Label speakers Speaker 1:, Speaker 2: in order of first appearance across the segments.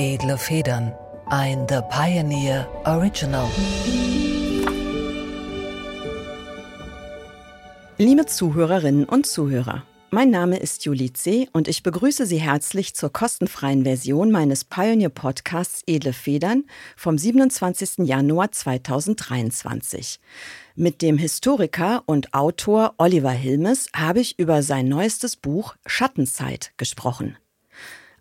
Speaker 1: Edle Federn. Ein The Pioneer Original.
Speaker 2: Liebe Zuhörerinnen und Zuhörer, mein Name ist Julie C. und ich begrüße Sie herzlich zur kostenfreien Version meines Pioneer Podcasts Edle Federn vom 27. Januar 2023. Mit dem Historiker und Autor Oliver Hilmes habe ich über sein neuestes Buch Schattenzeit gesprochen.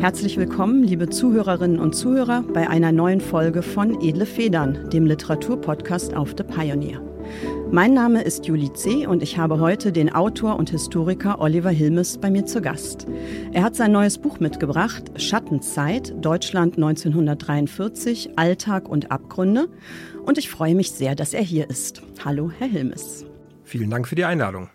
Speaker 2: Herzlich willkommen, liebe Zuhörerinnen und Zuhörer, bei einer neuen Folge von Edle Federn, dem Literaturpodcast auf The Pioneer. Mein Name ist Julie C. und ich habe heute den Autor und Historiker Oliver Hilmes bei mir zu Gast. Er hat sein neues Buch mitgebracht, Schattenzeit, Deutschland 1943, Alltag und Abgründe. Und ich freue mich sehr, dass er hier ist. Hallo, Herr Hilmes.
Speaker 3: Vielen Dank für die Einladung.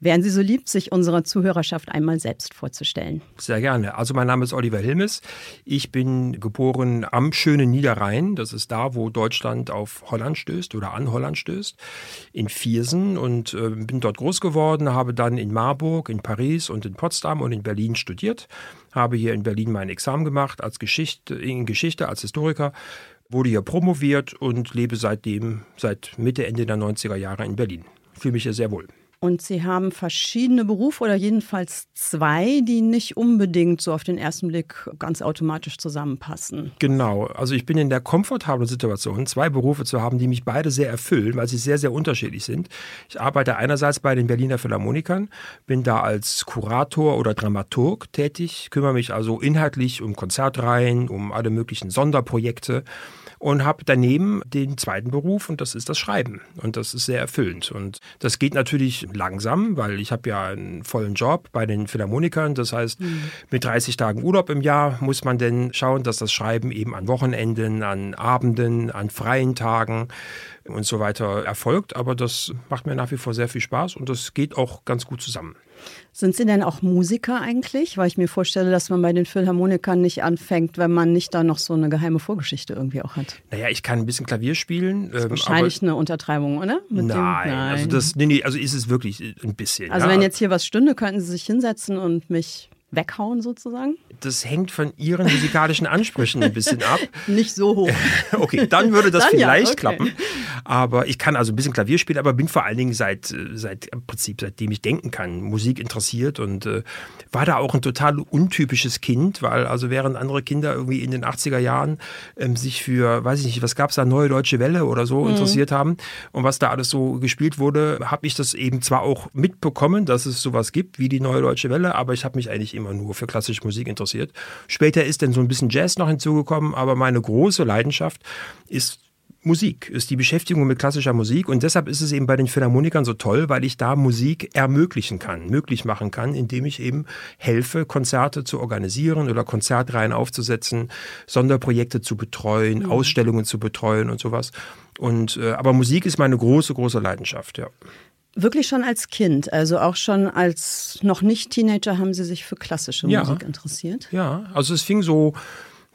Speaker 2: Wären Sie so lieb, sich unserer Zuhörerschaft einmal selbst vorzustellen?
Speaker 3: Sehr gerne. Also mein Name ist Oliver Hilmes. Ich bin geboren am schönen Niederrhein. Das ist da, wo Deutschland auf Holland stößt oder an Holland stößt, in Viersen und äh, bin dort groß geworden, habe dann in Marburg, in Paris und in Potsdam und in Berlin studiert, habe hier in Berlin mein Examen gemacht als Geschichte, in Geschichte, als Historiker wurde hier promoviert und lebe seitdem, seit Mitte, Ende der 90er Jahre in Berlin. Fühle mich hier sehr wohl.
Speaker 2: Und Sie haben verschiedene Berufe oder jedenfalls zwei, die nicht unbedingt so auf den ersten Blick ganz automatisch zusammenpassen.
Speaker 3: Genau. Also ich bin in der komfortablen Situation, zwei Berufe zu haben, die mich beide sehr erfüllen, weil sie sehr, sehr unterschiedlich sind. Ich arbeite einerseits bei den Berliner Philharmonikern, bin da als Kurator oder Dramaturg tätig, kümmere mich also inhaltlich um Konzertreihen, um alle möglichen Sonderprojekte und habe daneben den zweiten Beruf und das ist das Schreiben und das ist sehr erfüllend und das geht natürlich langsam, weil ich habe ja einen vollen Job bei den Philharmonikern, das heißt mhm. mit 30 Tagen Urlaub im Jahr muss man denn schauen, dass das Schreiben eben an Wochenenden, an Abenden, an freien Tagen und so weiter erfolgt, aber das macht mir nach wie vor sehr viel Spaß und das geht auch ganz gut zusammen.
Speaker 2: Sind Sie denn auch Musiker eigentlich? Weil ich mir vorstelle, dass man bei den Philharmonikern nicht anfängt, wenn man nicht da noch so eine geheime Vorgeschichte irgendwie auch hat.
Speaker 3: Naja, ich kann ein bisschen Klavier spielen.
Speaker 2: Das ist ähm, wahrscheinlich eine Untertreibung, oder?
Speaker 3: Nein, nein, also das, nee, nee, also ist es wirklich ein bisschen.
Speaker 2: Also ja. wenn jetzt hier was stünde, könnten Sie sich hinsetzen und mich weghauen sozusagen?
Speaker 3: Das hängt von Ihren musikalischen Ansprüchen ein bisschen ab.
Speaker 2: Nicht so hoch.
Speaker 3: okay, dann würde das dann vielleicht ja, okay. klappen. Aber ich kann also ein bisschen Klavier spielen, aber bin vor allen Dingen seit, seit im Prinzip, seitdem ich denken kann, Musik interessiert und äh, war da auch ein total untypisches Kind, weil also während andere Kinder irgendwie in den 80er Jahren ähm, sich für, weiß ich nicht, was gab es da, Neue Deutsche Welle oder so mhm. interessiert haben und was da alles so gespielt wurde, habe ich das eben zwar auch mitbekommen, dass es sowas gibt wie die Neue Deutsche Welle, aber ich habe mich eigentlich immer nur für klassische Musik interessiert. Später ist dann so ein bisschen Jazz noch hinzugekommen, aber meine große Leidenschaft ist Musik, ist die Beschäftigung mit klassischer Musik und deshalb ist es eben bei den Philharmonikern so toll, weil ich da Musik ermöglichen kann, möglich machen kann, indem ich eben helfe, Konzerte zu organisieren oder Konzertreihen aufzusetzen, Sonderprojekte zu betreuen, mhm. Ausstellungen zu betreuen und sowas. Und äh, aber Musik ist meine große, große Leidenschaft, ja.
Speaker 2: Wirklich schon als Kind, also auch schon als noch nicht Teenager haben Sie sich für klassische ja. Musik interessiert?
Speaker 3: Ja, also es fing so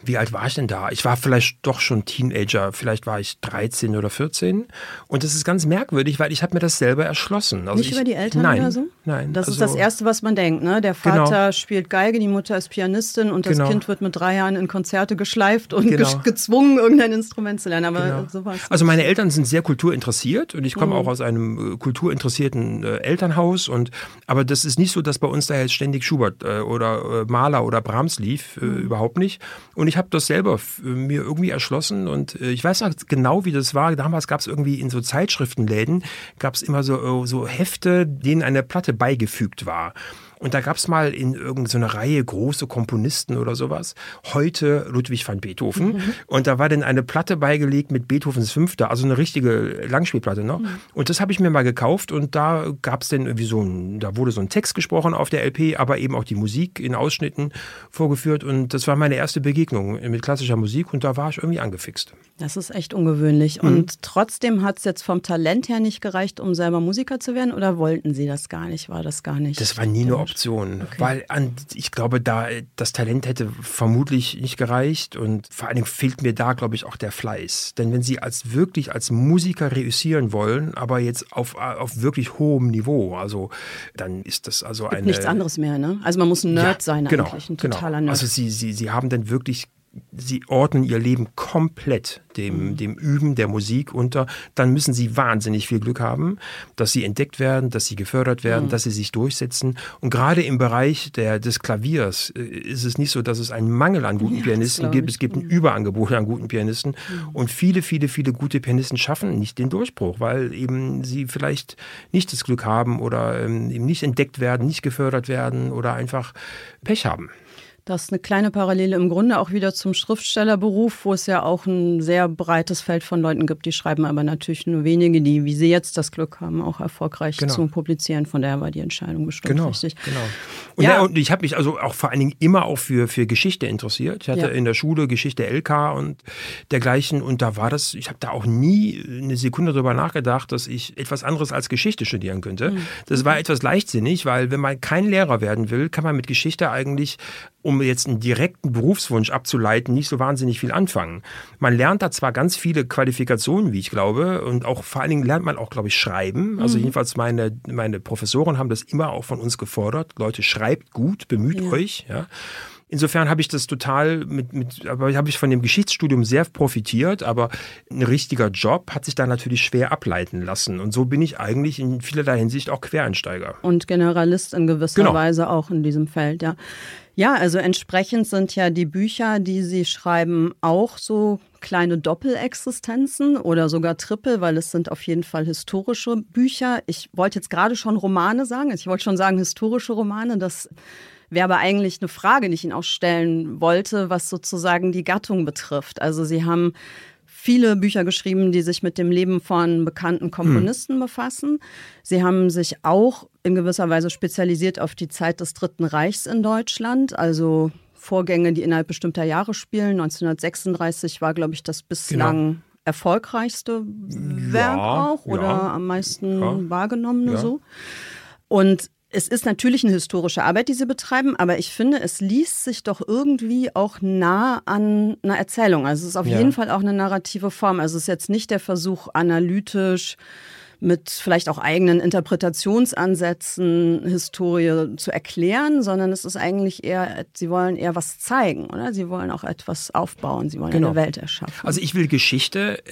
Speaker 3: wie alt war ich denn da? Ich war vielleicht doch schon Teenager, vielleicht war ich 13 oder 14. Und das ist ganz merkwürdig, weil ich habe mir das selber erschlossen.
Speaker 2: Also Nicht
Speaker 3: ich,
Speaker 2: über die Eltern
Speaker 3: nein,
Speaker 2: oder so?
Speaker 3: Nein.
Speaker 2: Das also, ist das Erste, was man denkt. Ne? Der Vater genau. spielt Geige, die Mutter ist Pianistin und das genau. Kind wird mit drei Jahren in Konzerte geschleift und genau. gezwungen, irgendein Instrument zu lernen. Aber genau. sowas.
Speaker 3: Also meine Eltern sind sehr kulturinteressiert und ich komme mhm. auch aus einem äh, kulturinteressierten äh, Elternhaus. Und, aber das ist nicht so, dass bei uns da jetzt ständig Schubert äh, oder äh, Mahler oder Brahms lief. Äh, mhm. Überhaupt nicht. Und ich habe das selber mir irgendwie erschlossen und äh, ich weiß noch genau, wie das war. Damals gab es irgendwie in so Zeitschriftenläden, gab es immer so, äh, so Hefte, denen eine Platte beigefügt war. Und da gab es mal in irgendeiner Reihe große Komponisten oder sowas. Heute Ludwig van Beethoven. Mhm. Und da war dann eine Platte beigelegt mit Beethovens Fünfter, also eine richtige Langspielplatte noch. Mhm. Und das habe ich mir mal gekauft und da gab es dann irgendwie so ein, da wurde so ein Text gesprochen auf der LP, aber eben auch die Musik in Ausschnitten vorgeführt. Und das war meine erste Begegnung mit klassischer Musik und da war ich irgendwie angefixt.
Speaker 2: Das ist echt ungewöhnlich. Mhm. Und trotzdem hat es jetzt vom Talent her nicht gereicht, um selber Musiker zu werden oder wollten Sie das gar nicht? War das gar nicht?
Speaker 3: Das war nie eine Option, okay. weil an, ich glaube, da das Talent hätte vermutlich nicht gereicht und vor allen Dingen fehlt mir da, glaube ich, auch der Fleiß. Denn wenn Sie als wirklich als Musiker reüssieren wollen, aber jetzt auf, auf wirklich hohem Niveau, also dann ist das also
Speaker 2: eine. Nichts anderes mehr, ne? Also man muss ein Nerd ja, sein
Speaker 3: genau,
Speaker 2: eigentlich,
Speaker 3: ein totaler genau. Nerd. Also Sie, Sie, Sie haben dann wirklich sie ordnen ihr Leben komplett dem, mhm. dem Üben der Musik unter, dann müssen sie wahnsinnig viel Glück haben, dass sie entdeckt werden, dass sie gefördert werden, mhm. dass sie sich durchsetzen. Und gerade im Bereich der, des Klaviers äh, ist es nicht so, dass es einen Mangel an guten ja, Pianisten gibt. Es gibt ein mhm. Überangebot an guten Pianisten. Mhm. Und viele, viele, viele gute Pianisten schaffen nicht den Durchbruch, weil eben sie vielleicht nicht das Glück haben oder ähm, eben nicht entdeckt werden, nicht gefördert werden oder einfach Pech haben.
Speaker 2: Das ist eine kleine Parallele im Grunde auch wieder zum Schriftstellerberuf, wo es ja auch ein sehr breites Feld von Leuten gibt, die schreiben aber natürlich nur wenige, die, wie sie jetzt das Glück haben, auch erfolgreich genau. zu publizieren. Von daher war die Entscheidung bestimmt
Speaker 3: genau,
Speaker 2: richtig.
Speaker 3: Genau. Und, ja. ja und ich habe mich also auch vor allen Dingen immer auch für, für Geschichte interessiert. Ich hatte ja. in der Schule Geschichte LK und dergleichen und da war das, ich habe da auch nie eine Sekunde darüber nachgedacht, dass ich etwas anderes als Geschichte studieren könnte. Mhm. Das war etwas leichtsinnig, weil wenn man kein Lehrer werden will, kann man mit Geschichte eigentlich um jetzt einen direkten Berufswunsch abzuleiten, nicht so wahnsinnig viel anfangen. Man lernt da zwar ganz viele Qualifikationen, wie ich glaube, und auch vor allen Dingen lernt man auch, glaube ich, schreiben. Also mhm. jedenfalls meine, meine Professoren haben das immer auch von uns gefordert. Leute, schreibt gut, bemüht ja. euch. Ja. Insofern habe ich das total mit, mit aber habe ich von dem Geschichtsstudium sehr profitiert, aber ein richtiger Job hat sich da natürlich schwer ableiten lassen. Und so bin ich eigentlich in vielerlei Hinsicht auch Quereinsteiger.
Speaker 2: Und Generalist in gewisser genau. Weise auch in diesem Feld, ja. Ja, also entsprechend sind ja die Bücher, die Sie schreiben, auch so kleine Doppelexistenzen oder sogar Triple, weil es sind auf jeden Fall historische Bücher. Ich wollte jetzt gerade schon Romane sagen. Ich wollte schon sagen historische Romane. Das wäre aber eigentlich eine Frage, die ich Ihnen auch stellen wollte, was sozusagen die Gattung betrifft. Also Sie haben viele Bücher geschrieben, die sich mit dem Leben von bekannten Komponisten mhm. befassen. Sie haben sich auch in gewisser Weise spezialisiert auf die Zeit des Dritten Reichs in Deutschland, also Vorgänge, die innerhalb bestimmter Jahre spielen. 1936 war, glaube ich, das bislang genau. erfolgreichste Werk ja, auch oder ja, am meisten ja, wahrgenommene so. Und es ist natürlich eine historische Arbeit, die sie betreiben, aber ich finde, es liest sich doch irgendwie auch nah an einer Erzählung. Also es ist auf ja. jeden Fall auch eine narrative Form. Also es ist jetzt nicht der Versuch, analytisch mit vielleicht auch eigenen Interpretationsansätzen Historie zu erklären, sondern es ist eigentlich eher, sie wollen eher was zeigen, oder? Sie wollen auch etwas aufbauen, sie wollen genau. eine Welt erschaffen.
Speaker 3: Also ich will Geschichte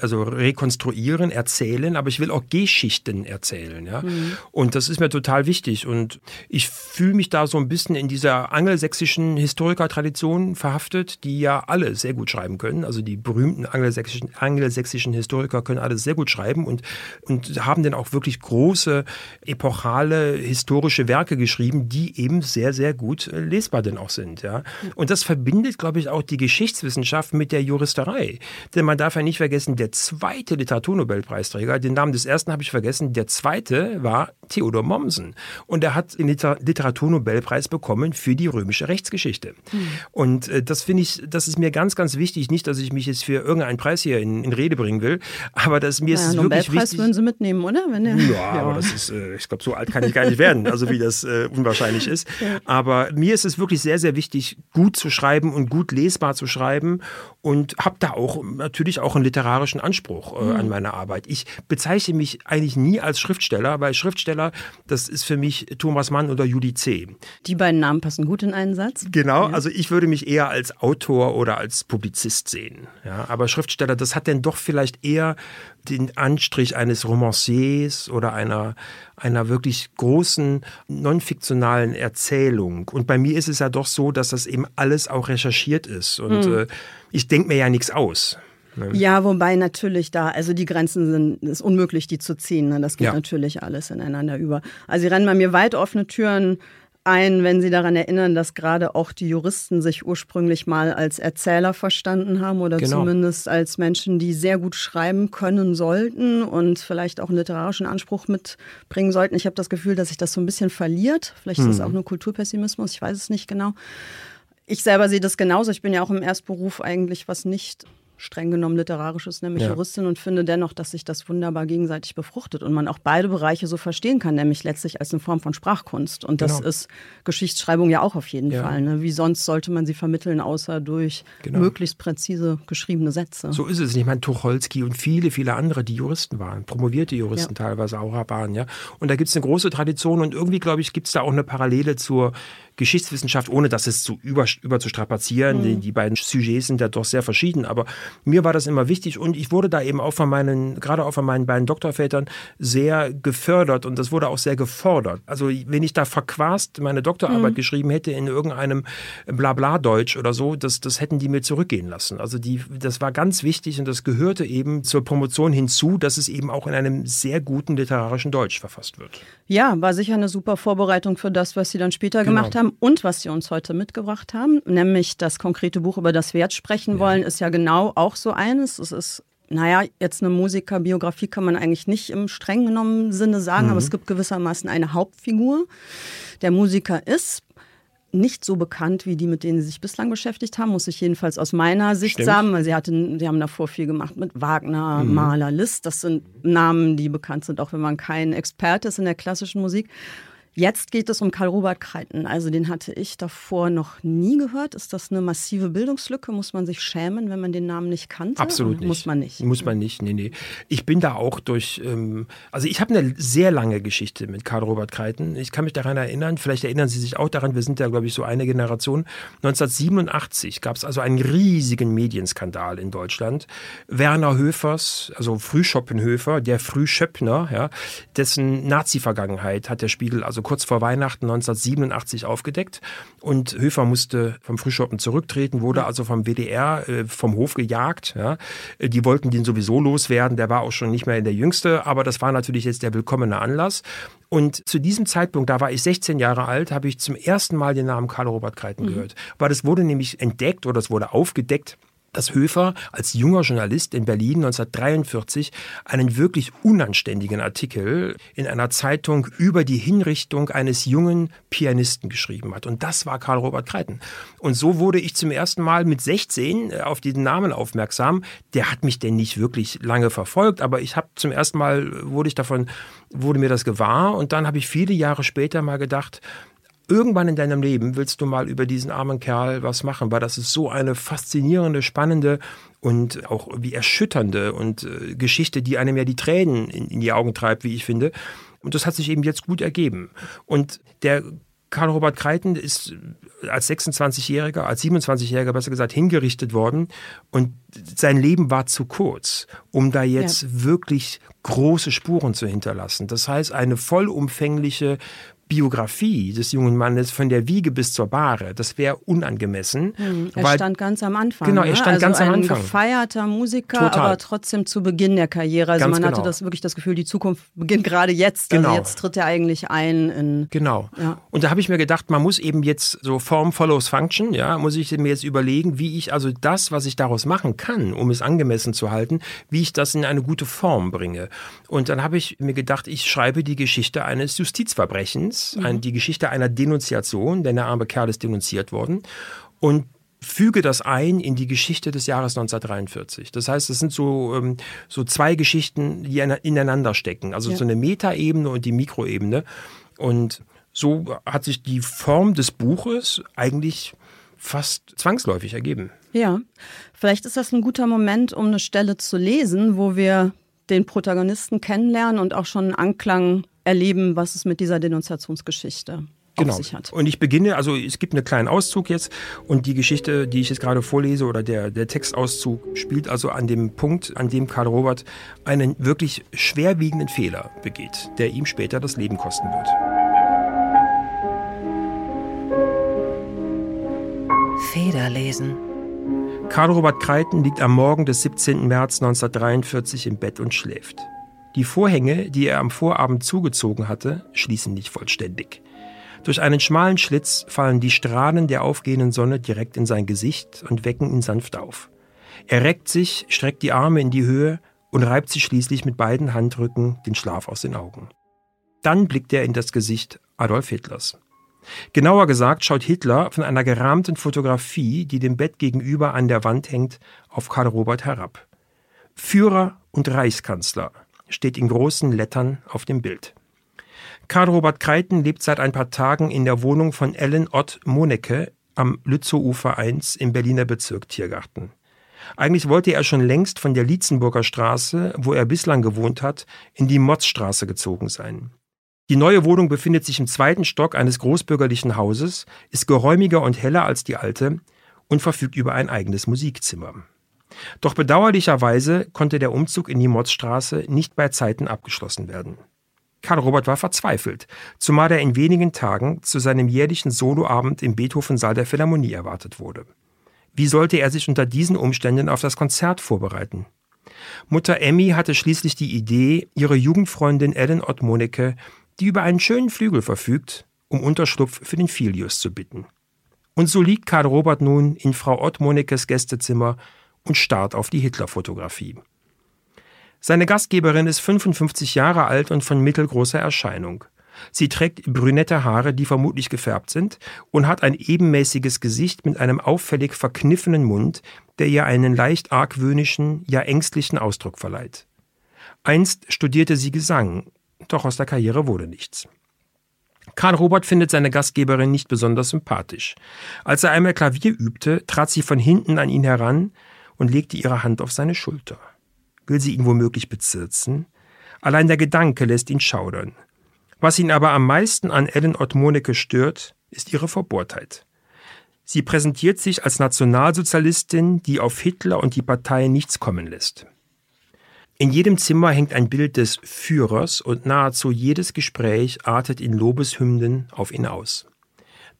Speaker 3: also rekonstruieren, erzählen, aber ich will auch Geschichten erzählen, ja. Mhm. Und das ist mir total wichtig und ich fühle mich da so ein bisschen in dieser angelsächsischen Historikertradition verhaftet, die ja alle sehr gut schreiben können. Also die berühmten angelsächsischen, angelsächsischen Historiker können alles sehr gut schreiben und und haben dann auch wirklich große, epochale, historische Werke geschrieben, die eben sehr, sehr gut äh, lesbar denn auch sind. Ja? Und das verbindet, glaube ich, auch die Geschichtswissenschaft mit der Juristerei. Denn man darf ja nicht vergessen, der zweite Literaturnobelpreisträger, den Namen des ersten habe ich vergessen, der zweite war Theodor Mommsen. Und er hat den Literaturnobelpreis bekommen für die römische Rechtsgeschichte. Mhm. Und äh, das finde ich, das ist mir ganz, ganz wichtig. Nicht, dass ich mich jetzt für irgendeinen Preis hier in, in Rede bringen will, aber das, mir naja, ist es wirklich wichtig
Speaker 2: würden Sie mitnehmen, oder?
Speaker 3: Wenn ja, ja, aber das ist, äh, ich glaube, so alt kann ich gar nicht werden, also wie das äh, unwahrscheinlich ist. Ja. Aber mir ist es wirklich sehr, sehr wichtig, gut zu schreiben und gut lesbar zu schreiben und habe da auch natürlich auch einen literarischen Anspruch äh, mhm. an meine Arbeit. Ich bezeichne mich eigentlich nie als Schriftsteller, weil Schriftsteller, das ist für mich Thomas Mann oder Judy C.
Speaker 2: Die beiden Namen passen gut in einen Satz.
Speaker 3: Genau, ja. also ich würde mich eher als Autor oder als Publizist sehen. Ja, aber Schriftsteller, das hat dann doch vielleicht eher den Anstrich eines Romanciers oder einer, einer wirklich großen non-fiktionalen Erzählung. Und bei mir ist es ja doch so, dass das eben alles auch recherchiert ist. Und mhm. äh, ich denke mir ja nichts aus.
Speaker 2: Ne? Ja, wobei natürlich da, also die Grenzen sind, ist unmöglich, die zu ziehen. Ne? Das geht ja. natürlich alles ineinander über. Also sie rennen bei mir weit offene Türen ein, wenn Sie daran erinnern, dass gerade auch die Juristen sich ursprünglich mal als Erzähler verstanden haben oder genau. zumindest als Menschen, die sehr gut schreiben können sollten und vielleicht auch einen literarischen Anspruch mitbringen sollten. Ich habe das Gefühl, dass sich das so ein bisschen verliert. Vielleicht ist das hm. auch nur Kulturpessimismus, ich weiß es nicht genau. Ich selber sehe das genauso. Ich bin ja auch im Erstberuf eigentlich was nicht streng genommen literarisches, nämlich ja. Juristin und finde dennoch, dass sich das wunderbar gegenseitig befruchtet und man auch beide Bereiche so verstehen kann, nämlich letztlich als eine Form von Sprachkunst. Und das genau. ist Geschichtsschreibung ja auch auf jeden ja. Fall. Ne? Wie sonst sollte man sie vermitteln, außer durch genau. möglichst präzise geschriebene Sätze.
Speaker 3: So ist es. Ich meine, Tucholsky und viele, viele andere, die Juristen waren, promovierte Juristen ja. teilweise auch waren. Ja? Und da gibt es eine große Tradition und irgendwie, glaube ich, gibt es da auch eine Parallele zur Geschichtswissenschaft, ohne das jetzt zu über, überzustrapazieren. Mhm. Die, die, beiden Sujets sind ja doch sehr verschieden, aber mir war das immer wichtig und ich wurde da eben auch von meinen, gerade auch von meinen beiden Doktorvätern sehr gefördert und das wurde auch sehr gefordert. Also wenn ich da verquast meine Doktorarbeit mhm. geschrieben hätte in irgendeinem Blabla-Deutsch oder so, das, das hätten die mir zurückgehen lassen. Also die, das war ganz wichtig und das gehörte eben zur Promotion hinzu, dass es eben auch in einem sehr guten literarischen Deutsch verfasst wird.
Speaker 2: Ja, war sicher eine super Vorbereitung für das, was Sie dann später genau. gemacht haben und was Sie uns heute mitgebracht haben, nämlich das konkrete Buch, über das wir jetzt sprechen ja. wollen, ist ja genau auch so eines. Es ist naja, jetzt eine Musikerbiografie kann man eigentlich nicht im streng genommen Sinne sagen, mhm. aber es gibt gewissermaßen eine Hauptfigur. Der Musiker ist nicht so bekannt wie die, mit denen sie sich bislang beschäftigt haben, muss ich jedenfalls aus meiner Sicht Stimmt. sagen, weil sie hatten, sie haben davor viel gemacht mit Wagner, mhm. Mahler, Liszt. Das sind Namen, die bekannt sind, auch wenn man kein Experte ist in der klassischen Musik. Jetzt geht es um Karl-Robert Kreiten. Also den hatte ich davor noch nie gehört. Ist das eine massive Bildungslücke? Muss man sich schämen, wenn man den Namen nicht kannte?
Speaker 3: Absolut nicht.
Speaker 2: Muss man nicht.
Speaker 3: Muss man nicht, nee, nee. Ich bin da auch durch, ähm, also ich habe eine sehr lange Geschichte mit Karl-Robert Kreiten. Ich kann mich daran erinnern, vielleicht erinnern Sie sich auch daran, wir sind ja, glaube ich, so eine Generation. 1987 gab es also einen riesigen Medienskandal in Deutschland. Werner Höfers, also Frühschoppenhöfer, der Frühschöppner, ja, dessen Nazi-Vergangenheit hat der Spiegel also also kurz vor Weihnachten 1987 aufgedeckt. Und Höfer musste vom Frühschoppen zurücktreten, wurde also vom WDR äh, vom Hof gejagt. Ja. Die wollten den sowieso loswerden. Der war auch schon nicht mehr der Jüngste, aber das war natürlich jetzt der willkommene Anlass. Und zu diesem Zeitpunkt, da war ich 16 Jahre alt, habe ich zum ersten Mal den Namen Karl-Robert Kreiten mhm. gehört. Weil es wurde nämlich entdeckt oder es wurde aufgedeckt dass Höfer als junger Journalist in Berlin 1943 einen wirklich unanständigen Artikel in einer Zeitung über die Hinrichtung eines jungen Pianisten geschrieben hat. Und das war Karl Robert Kreiten. Und so wurde ich zum ersten Mal mit 16 äh, auf diesen Namen aufmerksam. Der hat mich denn nicht wirklich lange verfolgt, aber ich habe zum ersten Mal wurde ich davon wurde mir das gewahr und dann habe ich viele Jahre später mal gedacht, irgendwann in deinem Leben willst du mal über diesen armen Kerl was machen, weil das ist so eine faszinierende, spannende und auch wie erschütternde und äh, Geschichte, die einem ja die Tränen in, in die Augen treibt, wie ich finde. Und das hat sich eben jetzt gut ergeben. Und der Karl-Robert Kreiten ist als 26-Jähriger, als 27-Jähriger besser gesagt, hingerichtet worden. Und sein Leben war zu kurz, um da jetzt ja. wirklich große Spuren zu hinterlassen. Das heißt, eine vollumfängliche Biografie des jungen Mannes von der Wiege bis zur Bahre, das wäre unangemessen.
Speaker 2: Hm, er weil, stand ganz am Anfang.
Speaker 3: Genau, er ne? stand
Speaker 2: also
Speaker 3: ganz am Anfang.
Speaker 2: Ein gefeierter Musiker, Total. aber trotzdem zu Beginn der Karriere. Also ganz man genau. hatte das wirklich das Gefühl, die Zukunft beginnt gerade jetzt. Also genau. jetzt tritt er eigentlich ein in.
Speaker 3: Genau. Ja. Und da habe ich mir gedacht, man muss eben jetzt so Form follows Function, ja, muss ich mir jetzt überlegen, wie ich also das, was ich daraus machen kann, um es angemessen zu halten, wie ich das in eine gute Form bringe. Und dann habe ich mir gedacht, ich schreibe die Geschichte eines Justizverbrechens mhm. die Geschichte einer Denunziation, denn der arme Kerl ist denunziert worden. Und füge das ein in die Geschichte des Jahres 1943. Das heißt, es sind so, ähm, so zwei Geschichten, die ineinander stecken. Also ja. so eine Metaebene und die Mikroebene. Und so hat sich die Form des Buches eigentlich fast zwangsläufig ergeben.
Speaker 2: Ja, vielleicht ist das ein guter Moment, um eine Stelle zu lesen, wo wir den Protagonisten kennenlernen und auch schon einen Anklang erleben, was es mit dieser Denunziationsgeschichte
Speaker 3: genau.
Speaker 2: auf sich hat.
Speaker 3: Und ich beginne, also es gibt einen kleinen Auszug jetzt und die Geschichte, die ich jetzt gerade vorlese oder der, der Textauszug spielt also an dem Punkt, an dem Karl Robert einen wirklich schwerwiegenden Fehler begeht, der ihm später das Leben kosten wird.
Speaker 1: Federlesen.
Speaker 3: Karl Robert Kreiten liegt am Morgen des 17. März 1943 im Bett und schläft. Die Vorhänge, die er am Vorabend zugezogen hatte, schließen nicht vollständig. Durch einen schmalen Schlitz fallen die Strahlen der aufgehenden Sonne direkt in sein Gesicht und wecken ihn sanft auf. Er reckt sich, streckt die Arme in die Höhe und reibt sich schließlich mit beiden Handrücken den Schlaf aus den Augen. Dann blickt er in das Gesicht Adolf Hitlers. Genauer gesagt schaut Hitler von einer gerahmten Fotografie, die dem Bett gegenüber an der Wand hängt, auf Karl Robert herab. Führer und Reichskanzler steht in großen Lettern auf dem Bild. Karl Robert Kreiten lebt seit ein paar Tagen in der Wohnung von Ellen Ott Monecke am Lützowufer 1 im Berliner Bezirk Tiergarten. Eigentlich wollte er schon längst von der Lietzenburger Straße, wo er bislang gewohnt hat, in die Motzstraße gezogen sein. Die neue Wohnung befindet sich im zweiten Stock eines großbürgerlichen Hauses, ist geräumiger und heller als die alte und verfügt über ein eigenes Musikzimmer. Doch bedauerlicherweise konnte der Umzug in die Motzstraße nicht bei Zeiten abgeschlossen werden. Karl Robert war verzweifelt, zumal er in wenigen Tagen zu seinem jährlichen Soloabend im Beethoven-Saal der Philharmonie erwartet wurde. Wie sollte er sich unter diesen Umständen auf das Konzert vorbereiten? Mutter Emmy hatte schließlich die Idee, ihre Jugendfreundin Ellen Ott Monecke die über einen schönen Flügel verfügt, um Unterschlupf für den Filius zu bitten. Und so liegt Karl Robert nun in Frau Ott Monekes Gästezimmer und starrt auf die Hitler-Fotografie. Seine Gastgeberin ist 55 Jahre alt und von mittelgroßer Erscheinung. Sie trägt brünette Haare, die vermutlich gefärbt sind, und hat ein ebenmäßiges Gesicht mit einem auffällig verkniffenen Mund, der ihr einen leicht argwöhnischen, ja ängstlichen Ausdruck verleiht. Einst studierte sie Gesang doch aus der Karriere wurde nichts. Karl Robert findet seine Gastgeberin nicht besonders sympathisch. Als er einmal Klavier übte, trat sie von hinten an ihn heran und legte ihre Hand auf seine Schulter. Will sie ihn womöglich bezirzen? Allein der Gedanke lässt ihn schaudern. Was ihn aber am meisten an Ellen Ott Moneke stört, ist ihre Verbohrtheit. Sie präsentiert sich als Nationalsozialistin, die auf Hitler und die Partei nichts kommen lässt. In jedem Zimmer hängt ein Bild des Führers und nahezu jedes Gespräch artet in Lobeshymnen auf ihn aus.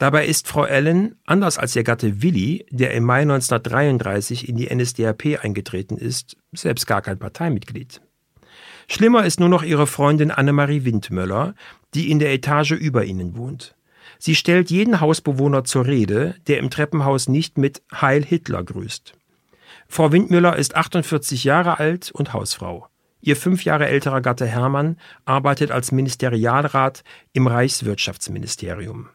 Speaker 3: Dabei ist Frau Allen, anders als ihr Gatte Willi, der im Mai 1933 in die NSDAP eingetreten ist, selbst gar kein Parteimitglied. Schlimmer ist nur noch ihre Freundin Annemarie Windmöller, die in der Etage über ihnen wohnt. Sie stellt jeden Hausbewohner zur Rede, der im Treppenhaus nicht mit Heil Hitler grüßt. Frau Windmüller ist 48 Jahre alt und Hausfrau. Ihr fünf Jahre älterer Gatte Hermann arbeitet als Ministerialrat im Reichswirtschaftsministerium.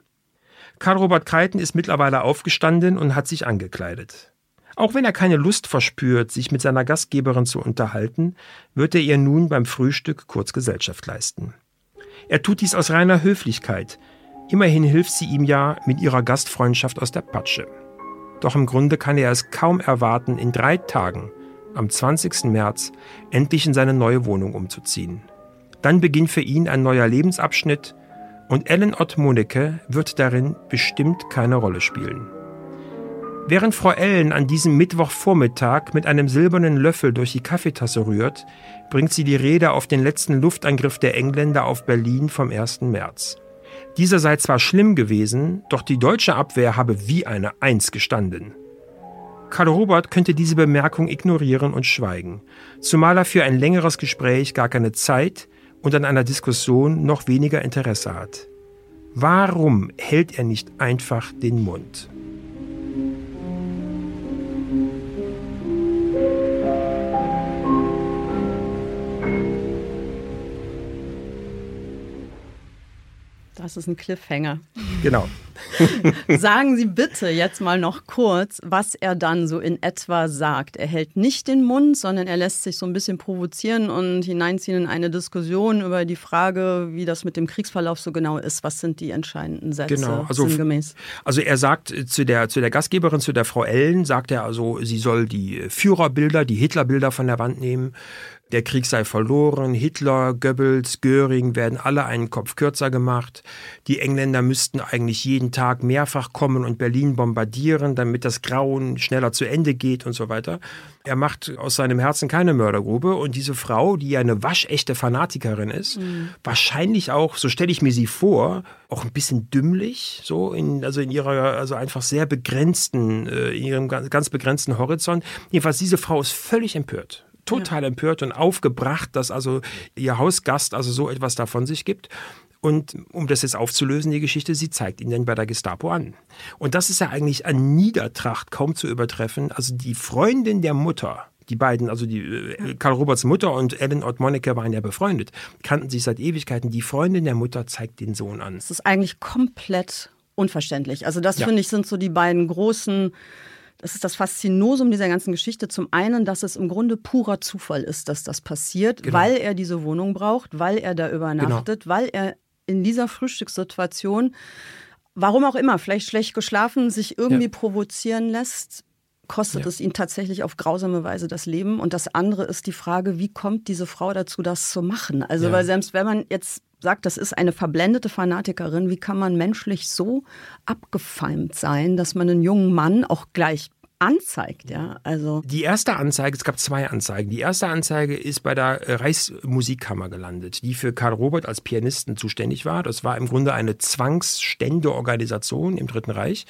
Speaker 3: Karl Robert Kreiten ist mittlerweile aufgestanden und hat sich angekleidet. Auch wenn er keine Lust verspürt, sich mit seiner Gastgeberin zu unterhalten, wird er ihr nun beim Frühstück kurz Gesellschaft leisten. Er tut dies aus reiner Höflichkeit. Immerhin hilft sie ihm ja mit ihrer Gastfreundschaft aus der Patsche. Doch im Grunde kann er es kaum erwarten, in drei Tagen, am 20. März, endlich in seine neue Wohnung umzuziehen. Dann beginnt für ihn ein neuer Lebensabschnitt und Ellen Ott Monecke wird darin bestimmt keine Rolle spielen. Während Frau Ellen an diesem Mittwochvormittag mit einem silbernen Löffel durch die Kaffeetasse rührt, bringt sie die Rede auf den letzten Luftangriff der Engländer auf Berlin vom 1. März. Dieser sei zwar schlimm gewesen, doch die deutsche Abwehr habe wie eine Eins gestanden. Karl Robert könnte diese Bemerkung ignorieren und schweigen, zumal er für ein längeres Gespräch gar keine Zeit und an einer Diskussion noch weniger Interesse hat. Warum hält er nicht einfach den Mund?
Speaker 2: Das ist ein Cliffhanger.
Speaker 3: Genau.
Speaker 2: Sagen Sie bitte jetzt mal noch kurz, was er dann so in etwa sagt. Er hält nicht den Mund, sondern er lässt sich so ein bisschen provozieren und hineinziehen in eine Diskussion über die Frage, wie das mit dem Kriegsverlauf so genau ist. Was sind die entscheidenden Sätze
Speaker 3: genau. also,
Speaker 2: sinngemäß?
Speaker 3: Also er sagt zu der, zu der Gastgeberin, zu der Frau Ellen, sagt er also, sie soll die Führerbilder, die Hitlerbilder von der Wand nehmen der Krieg sei verloren, Hitler, Goebbels, Göring werden alle einen Kopf kürzer gemacht, die Engländer müssten eigentlich jeden Tag mehrfach kommen und Berlin bombardieren, damit das Grauen schneller zu Ende geht und so weiter. Er macht aus seinem Herzen keine Mördergrube und diese Frau, die ja eine waschechte Fanatikerin ist, mhm. wahrscheinlich auch, so stelle ich mir sie vor, auch ein bisschen dümmlich, so in, also in ihrer, also einfach sehr begrenzten, äh, in ihrem ganz begrenzten Horizont. Jedenfalls, diese Frau ist völlig empört total ja. empört und aufgebracht, dass also ihr Hausgast also so etwas davon sich gibt. Und um das jetzt aufzulösen, die Geschichte, sie zeigt ihn dann bei der Gestapo an. Und das ist ja eigentlich an Niedertracht kaum zu übertreffen. Also die Freundin der Mutter, die beiden, also die äh, Karl Roberts Mutter und Ellen Ott Monica waren ja befreundet, kannten sich seit Ewigkeiten. Die Freundin der Mutter zeigt den Sohn an.
Speaker 2: Das ist eigentlich komplett unverständlich. Also das ja. finde ich sind so die beiden großen das ist das Faszinosum dieser ganzen Geschichte. Zum einen, dass es im Grunde purer Zufall ist, dass das passiert, genau. weil er diese Wohnung braucht, weil er da übernachtet, genau. weil er in dieser Frühstückssituation, warum auch immer, vielleicht schlecht geschlafen, sich irgendwie ja. provozieren lässt, kostet ja. es ihn tatsächlich auf grausame Weise das Leben. Und das andere ist die Frage, wie kommt diese Frau dazu, das zu machen? Also, ja. weil selbst wenn man jetzt sagt, das ist eine verblendete Fanatikerin, wie kann man menschlich so abgefeimt sein, dass man einen jungen Mann auch gleich anzeigt, ja. Also
Speaker 3: die erste Anzeige, es gab zwei Anzeigen. Die erste Anzeige ist bei der Reichsmusikkammer gelandet, die für Karl Robert als Pianisten zuständig war. Das war im Grunde eine Zwangsständeorganisation im Dritten Reich.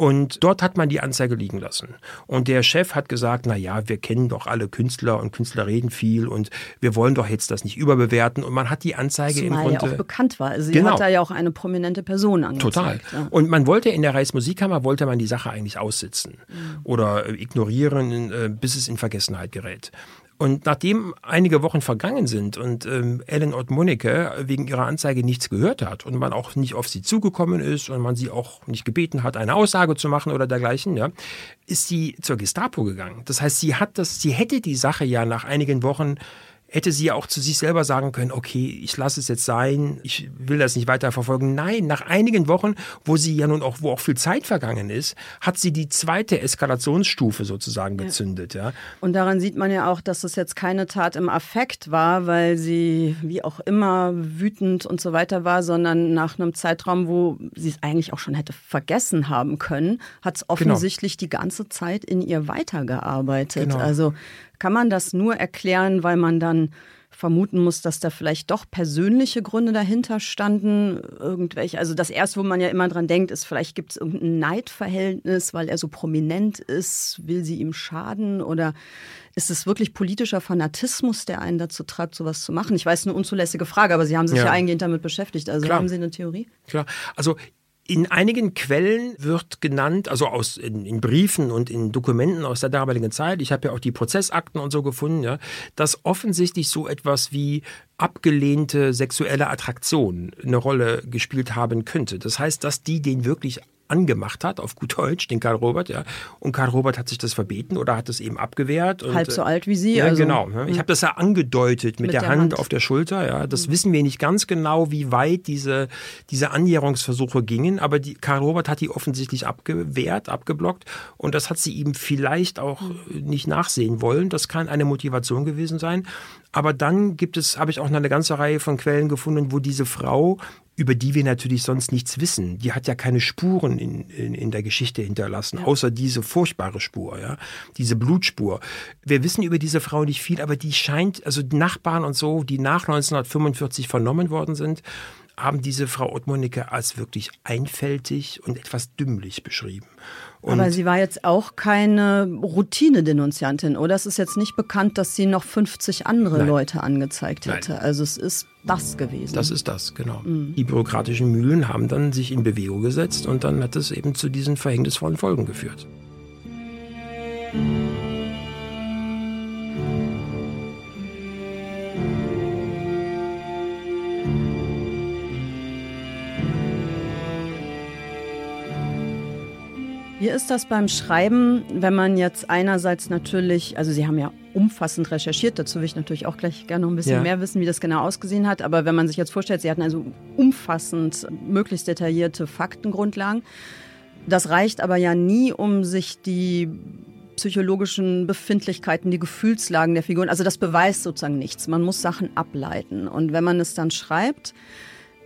Speaker 3: Und dort hat man die Anzeige liegen lassen. Und der Chef hat gesagt, na ja, wir kennen doch alle Künstler und Künstler reden viel und wir wollen doch jetzt das nicht überbewerten. Und man hat die Anzeige
Speaker 2: Zumal
Speaker 3: im Grunde...
Speaker 2: ja auch bekannt war. Also sie genau. hat da ja auch eine prominente Person angezeigt.
Speaker 3: Total. Ja. Und man wollte in der Reichsmusikkammer, wollte man die Sache eigentlich aussitzen mhm. oder ignorieren, äh, bis es in Vergessenheit gerät. Und nachdem einige Wochen vergangen sind und ähm, Ellen Ott Monike wegen ihrer Anzeige nichts gehört hat und man auch nicht auf sie zugekommen ist und man sie auch nicht gebeten hat, eine Aussage zu machen oder dergleichen, ja, ist sie zur Gestapo gegangen. Das heißt, sie hat das, sie hätte die Sache ja nach einigen Wochen hätte sie ja auch zu sich selber sagen können, okay, ich lasse es jetzt sein, ich will das nicht weiter verfolgen. Nein, nach einigen Wochen, wo sie ja nun auch, wo auch viel Zeit vergangen ist, hat sie die zweite Eskalationsstufe sozusagen gezündet. Ja. ja.
Speaker 2: Und daran sieht man ja auch, dass es jetzt keine Tat im Affekt war, weil sie wie auch immer wütend und so weiter war, sondern nach einem Zeitraum, wo sie es eigentlich auch schon hätte vergessen haben können, hat es genau. offensichtlich genau. die ganze Zeit in ihr weitergearbeitet. Genau. Also kann man das nur erklären, weil man dann vermuten muss, dass da vielleicht doch persönliche Gründe dahinter standen, irgendwelche. Also das erste, wo man ja immer dran denkt, ist, vielleicht gibt es irgendein Neidverhältnis, weil er so prominent ist, will sie ihm schaden oder ist es wirklich politischer Fanatismus, der einen dazu treibt, sowas zu machen? Ich weiß, eine unzulässige Frage, aber Sie haben sich ja, ja eingehend damit beschäftigt. Also Klar. haben Sie eine Theorie?
Speaker 3: Klar. Also in einigen Quellen wird genannt, also aus, in, in, Briefen und in Dokumenten aus der damaligen Zeit, ich habe ja auch die Prozessakten und so gefunden, ja, dass offensichtlich so etwas wie abgelehnte sexuelle Attraktion eine Rolle gespielt haben könnte. Das heißt, dass die den wirklich angemacht hat, auf gut Deutsch, den Karl Robert, ja. Und Karl Robert hat sich das verbeten oder hat es eben abgewehrt. Und,
Speaker 2: Halb so alt wie Sie.
Speaker 3: Ja, also, genau. Ne? Ich hm. habe das ja angedeutet mit, mit der, der Hand, Hand, auf der Schulter. Ja, das mhm. wissen wir nicht ganz genau, wie weit diese, diese Annäherungsversuche gingen, aber die, Karl Robert hat die offensichtlich abgewehrt, abgeblockt und das hat sie ihm vielleicht auch mhm. nicht nachsehen wollen. Das kann eine Motivation gewesen sein. Aber dann gibt es, habe ich auch noch eine ganze Reihe von Quellen gefunden, wo diese Frau über die wir natürlich sonst nichts wissen. Die hat ja keine Spuren in, in, in der Geschichte hinterlassen, ja. außer diese furchtbare Spur, ja, diese Blutspur. Wir wissen über diese Frau nicht viel, aber die scheint, also die Nachbarn und so, die nach 1945 vernommen worden sind, haben diese Frau Ottmonicke als wirklich einfältig und etwas dümmlich beschrieben.
Speaker 2: Und Aber sie war jetzt auch keine Routine-Denunziantin, oder? Es ist jetzt nicht bekannt, dass sie noch 50 andere Nein. Leute angezeigt hätte. Nein. Also es ist das gewesen.
Speaker 3: Das ist das, genau. Mhm. Die bürokratischen Mühlen haben dann sich in Bewegung gesetzt und dann hat es eben zu diesen verhängnisvollen Folgen geführt.
Speaker 2: Wie ist das beim Schreiben, wenn man jetzt einerseits natürlich, also Sie haben ja umfassend recherchiert, dazu will ich natürlich auch gleich gerne noch ein bisschen ja. mehr wissen, wie das genau ausgesehen hat, aber wenn man sich jetzt vorstellt, Sie hatten also umfassend, möglichst detaillierte Faktengrundlagen, das reicht aber ja nie, um sich die psychologischen Befindlichkeiten, die Gefühlslagen der Figuren, also das beweist sozusagen nichts. Man muss Sachen ableiten. Und wenn man es dann schreibt,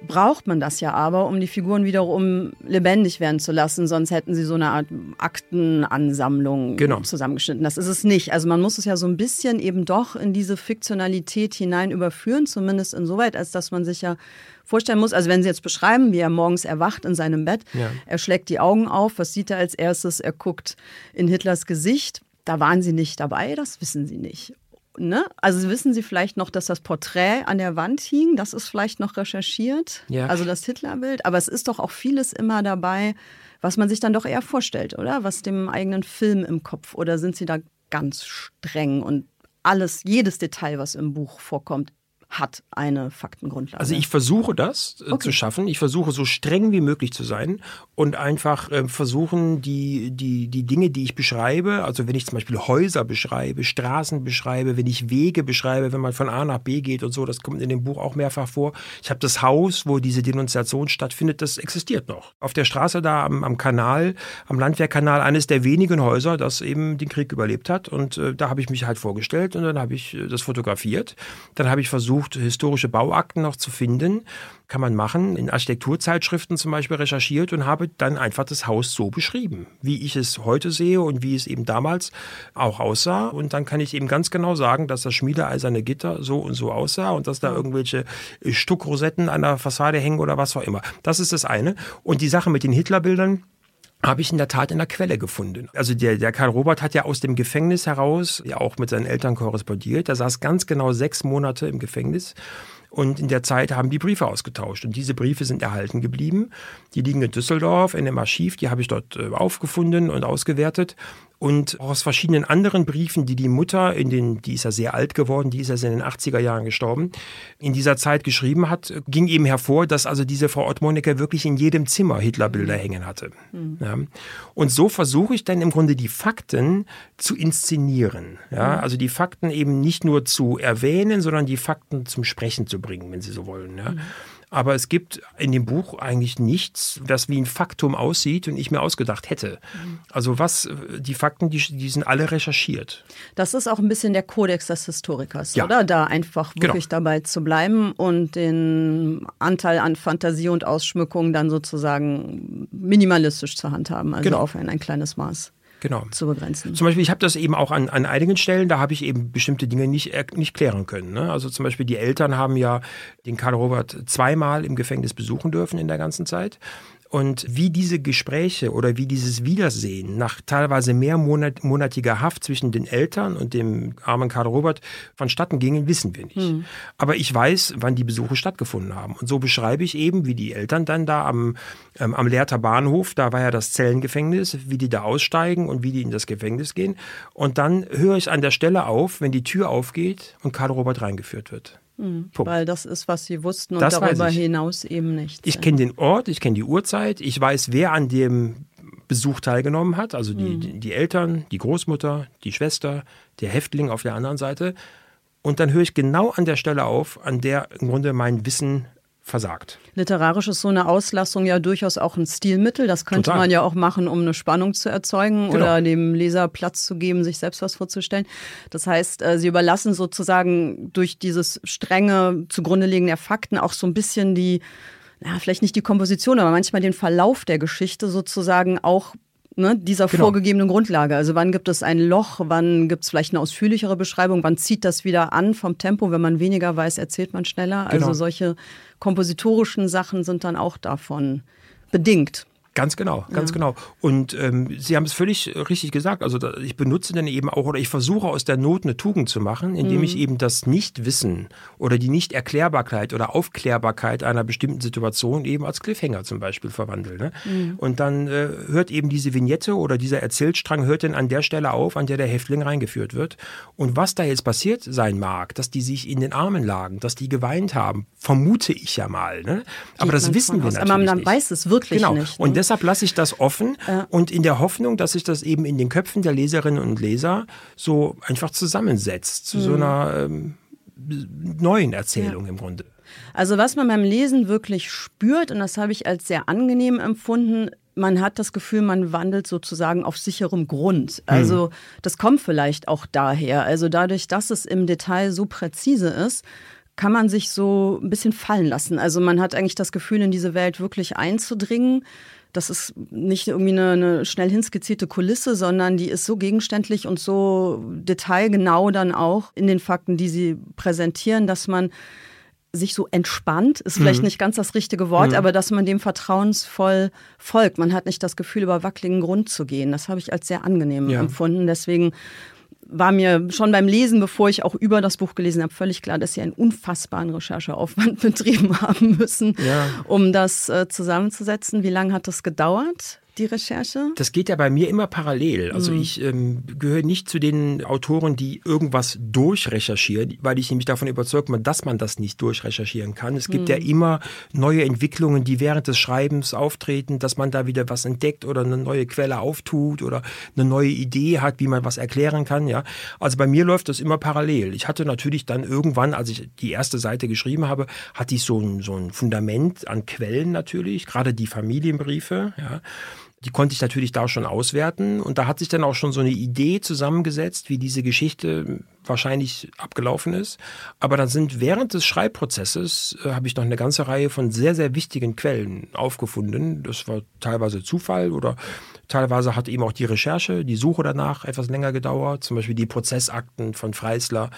Speaker 2: braucht man das ja aber, um die Figuren wiederum lebendig werden zu lassen. Sonst hätten sie so eine Art Aktenansammlung genau. zusammengeschnitten. Das ist es nicht. Also man muss es ja so ein bisschen eben doch in diese Fiktionalität hinein überführen, zumindest insoweit, als dass man sich ja vorstellen muss, also wenn Sie jetzt beschreiben, wie er morgens erwacht in seinem Bett, ja. er schlägt die Augen auf, was sieht er als erstes? Er guckt in Hitlers Gesicht. Da waren Sie nicht dabei, das wissen Sie nicht. Ne? Also wissen Sie vielleicht noch, dass das Porträt an der Wand hing? Das ist vielleicht noch recherchiert. Ja. Also das Hitlerbild. Aber es ist doch auch vieles immer dabei, was man sich dann doch eher vorstellt, oder? Was dem eigenen Film im Kopf. Oder sind Sie da ganz streng und alles, jedes Detail, was im Buch vorkommt, hat eine Faktengrundlage.
Speaker 3: Also ich versuche das äh, okay. zu schaffen. Ich versuche so streng wie möglich zu sein und einfach äh, versuchen, die, die, die Dinge, die ich beschreibe, also wenn ich zum Beispiel Häuser beschreibe, Straßen beschreibe, wenn ich Wege beschreibe, wenn man von A nach B geht und so, das kommt in dem Buch auch mehrfach vor. Ich habe das Haus, wo diese Denunziation stattfindet, das existiert noch. Auf der Straße da am, am Kanal, am Landwehrkanal, eines der wenigen Häuser, das eben den Krieg überlebt hat. Und äh, da habe ich mich halt vorgestellt und dann habe ich äh, das fotografiert. Dann habe ich versucht, versucht, historische Bauakten noch zu finden. Kann man machen, in Architekturzeitschriften zum Beispiel recherchiert und habe dann einfach das Haus so beschrieben, wie ich es heute sehe und wie es eben damals auch aussah. Und dann kann ich eben ganz genau sagen, dass das schmiedeeiserne Gitter so und so aussah und dass da irgendwelche Stuckrosetten an der Fassade hängen oder was auch immer. Das ist das eine. Und die Sache mit den Hitlerbildern, habe ich in der Tat in der Quelle gefunden. Also der, der Karl Robert hat ja aus dem Gefängnis heraus ja auch mit seinen Eltern korrespondiert. Er saß ganz genau sechs Monate im Gefängnis und in der Zeit haben die Briefe ausgetauscht. Und diese Briefe sind erhalten geblieben. Die liegen in Düsseldorf in dem Archiv. Die habe ich dort äh, aufgefunden und ausgewertet. Und auch aus verschiedenen anderen Briefen, die die Mutter in den, die ist ja sehr alt geworden, die ist ja in den 80er Jahren gestorben, in dieser Zeit geschrieben hat, ging eben hervor, dass also diese Frau Ottmonecke wirklich in jedem Zimmer Hitlerbilder hängen hatte. Mhm. Ja. Und so versuche ich dann im Grunde die Fakten zu inszenieren. Ja. Mhm. Also die Fakten eben nicht nur zu erwähnen, sondern die Fakten zum Sprechen zu bringen, wenn Sie so wollen. Ja. Mhm. Aber es gibt in dem Buch eigentlich nichts, das wie ein Faktum aussieht und ich mir ausgedacht hätte. Also was, die Fakten, die, die sind alle recherchiert.
Speaker 2: Das ist auch ein bisschen der Kodex des Historikers, ja. oder? Da einfach genau. wirklich genau. dabei zu bleiben und den Anteil an Fantasie und Ausschmückung dann sozusagen minimalistisch zu handhaben, also genau. auf ein, ein kleines Maß genau. zu begrenzen.
Speaker 3: Zum Beispiel, ich habe das eben auch an, an einigen Stellen, da habe ich eben bestimmte Dinge nicht, nicht klären können. Ne? Also zum Beispiel die Eltern haben ja den Karl Robert zweimal im Gefängnis besuchen dürfen in der ganzen Zeit. Und wie diese Gespräche oder wie dieses Wiedersehen nach teilweise mehrmonatiger Haft zwischen den Eltern und dem armen Karl Robert vonstatten gingen, wissen wir nicht. Mhm. Aber ich weiß, wann die Besuche stattgefunden haben. Und so beschreibe ich eben, wie die Eltern dann da am, ähm, am Lehrter Bahnhof, da war ja das Zellengefängnis, wie die da aussteigen und wie die in das Gefängnis gehen. Und dann höre ich an der Stelle auf, wenn die Tür aufgeht und Karl Robert reingeführt wird.
Speaker 2: Mhm, weil das ist, was sie wussten und das darüber hinaus eben nicht.
Speaker 3: Ich kenne den Ort, ich kenne die Uhrzeit, ich weiß, wer an dem Besuch teilgenommen hat, also die, mhm. die Eltern, die Großmutter, die Schwester, der Häftling auf der anderen Seite. Und dann höre ich genau an der Stelle auf, an der im Grunde mein Wissen versagt.
Speaker 2: Literarisch ist so eine Auslassung ja durchaus auch ein Stilmittel. Das könnte Total. man ja auch machen, um eine Spannung zu erzeugen genau. oder dem Leser Platz zu geben, sich selbst was vorzustellen. Das heißt, äh, sie überlassen sozusagen durch dieses strenge zugrunde legen der Fakten auch so ein bisschen die ja, vielleicht nicht die Komposition, aber manchmal den Verlauf der Geschichte sozusagen auch ne, dieser genau. vorgegebenen Grundlage. Also wann gibt es ein Loch, wann gibt es vielleicht eine ausführlichere Beschreibung, wann zieht das wieder an vom Tempo. Wenn man weniger weiß, erzählt man schneller. Also genau. Also solche kompositorischen Sachen sind dann auch davon bedingt.
Speaker 3: Ganz genau, ganz ja. genau. Und ähm, Sie haben es völlig richtig gesagt. Also da, ich benutze dann eben auch oder ich versuche aus der Not eine Tugend zu machen, indem mhm. ich eben das Nichtwissen oder die Nichterklärbarkeit oder Aufklärbarkeit einer bestimmten Situation eben als Cliffhanger zum Beispiel verwandle. Ne? Mhm. Und dann äh, hört eben diese Vignette oder dieser Erzählstrang hört dann an der Stelle auf, an der der Häftling reingeführt wird. Und was da jetzt passiert sein mag, dass die sich in den Armen lagen, dass die geweint haben, vermute ich ja mal. Ne? Aber das wissen wir aus. natürlich Aber
Speaker 2: man nicht. weiß es wirklich
Speaker 3: genau.
Speaker 2: nicht.
Speaker 3: Ne? Und deshalb lasse ich das offen ja. und in der Hoffnung, dass sich das eben in den Köpfen der Leserinnen und Leser so einfach zusammensetzt zu mhm. so einer ähm, neuen Erzählung ja. im Grunde.
Speaker 2: Also was man beim Lesen wirklich spürt, und das habe ich als sehr angenehm empfunden, man hat das Gefühl, man wandelt sozusagen auf sicherem Grund. Also hm. das kommt vielleicht auch daher. Also dadurch, dass es im Detail so präzise ist, kann man sich so ein bisschen fallen lassen. Also man hat eigentlich das Gefühl, in diese Welt wirklich einzudringen. Das ist nicht irgendwie eine, eine schnell hinskizzierte Kulisse, sondern die ist so gegenständlich und so detailgenau dann auch in den Fakten, die sie präsentieren, dass man sich so entspannt, ist vielleicht mhm. nicht ganz das richtige Wort, mhm. aber dass man dem vertrauensvoll folgt. Man hat nicht das Gefühl, über wackeligen Grund zu gehen. Das habe ich als sehr angenehm ja. empfunden. Deswegen war mir schon beim Lesen, bevor ich auch über das Buch gelesen habe, völlig klar, dass Sie einen unfassbaren Rechercheaufwand betrieben haben müssen, ja. um das äh, zusammenzusetzen. Wie lange hat das gedauert? Die Recherche?
Speaker 3: Das geht ja bei mir immer parallel. Also mhm. ich ähm, gehöre nicht zu den Autoren, die irgendwas durchrecherchieren, weil ich nämlich davon überzeugt bin, dass man das nicht durchrecherchieren kann. Es gibt mhm. ja immer neue Entwicklungen, die während des Schreibens auftreten, dass man da wieder was entdeckt oder eine neue Quelle auftut oder eine neue Idee hat, wie man was erklären kann. Ja, also bei mir läuft das immer parallel. Ich hatte natürlich dann irgendwann, als ich die erste Seite geschrieben habe, hatte ich so ein, so ein Fundament an Quellen natürlich, gerade die Familienbriefe. Ja die konnte ich natürlich da schon auswerten. Und da hat sich dann auch schon so eine Idee zusammengesetzt, wie diese Geschichte wahrscheinlich abgelaufen ist. Aber dann sind während des Schreibprozesses, äh, habe ich noch eine ganze Reihe von sehr, sehr wichtigen Quellen aufgefunden. Das war teilweise Zufall oder teilweise hat eben auch die Recherche, die Suche danach etwas länger gedauert. Zum Beispiel die Prozessakten von Freisler.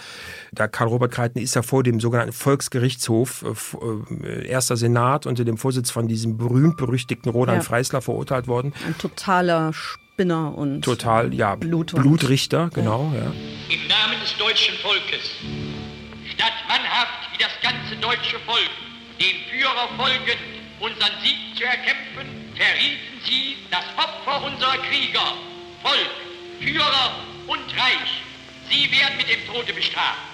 Speaker 3: Der Karl-Robert Kreiten ist ja vor dem sogenannten Volksgerichtshof, äh, äh, erster Senat, unter dem Vorsitz von diesem berühmt-berüchtigten Roland ja. Freisler verurteilt worden.
Speaker 2: Ein totaler Spinner und
Speaker 3: Total, ja, Blut Blutrichter, genau. Ja.
Speaker 4: Im Namen des deutschen Volkes, statt mannhaft wie das ganze deutsche Volk dem Führer folgend unseren Sieg zu erkämpfen, verrieten sie das Opfer unserer Krieger, Volk, Führer und Reich. Sie werden mit dem Tode bestraft.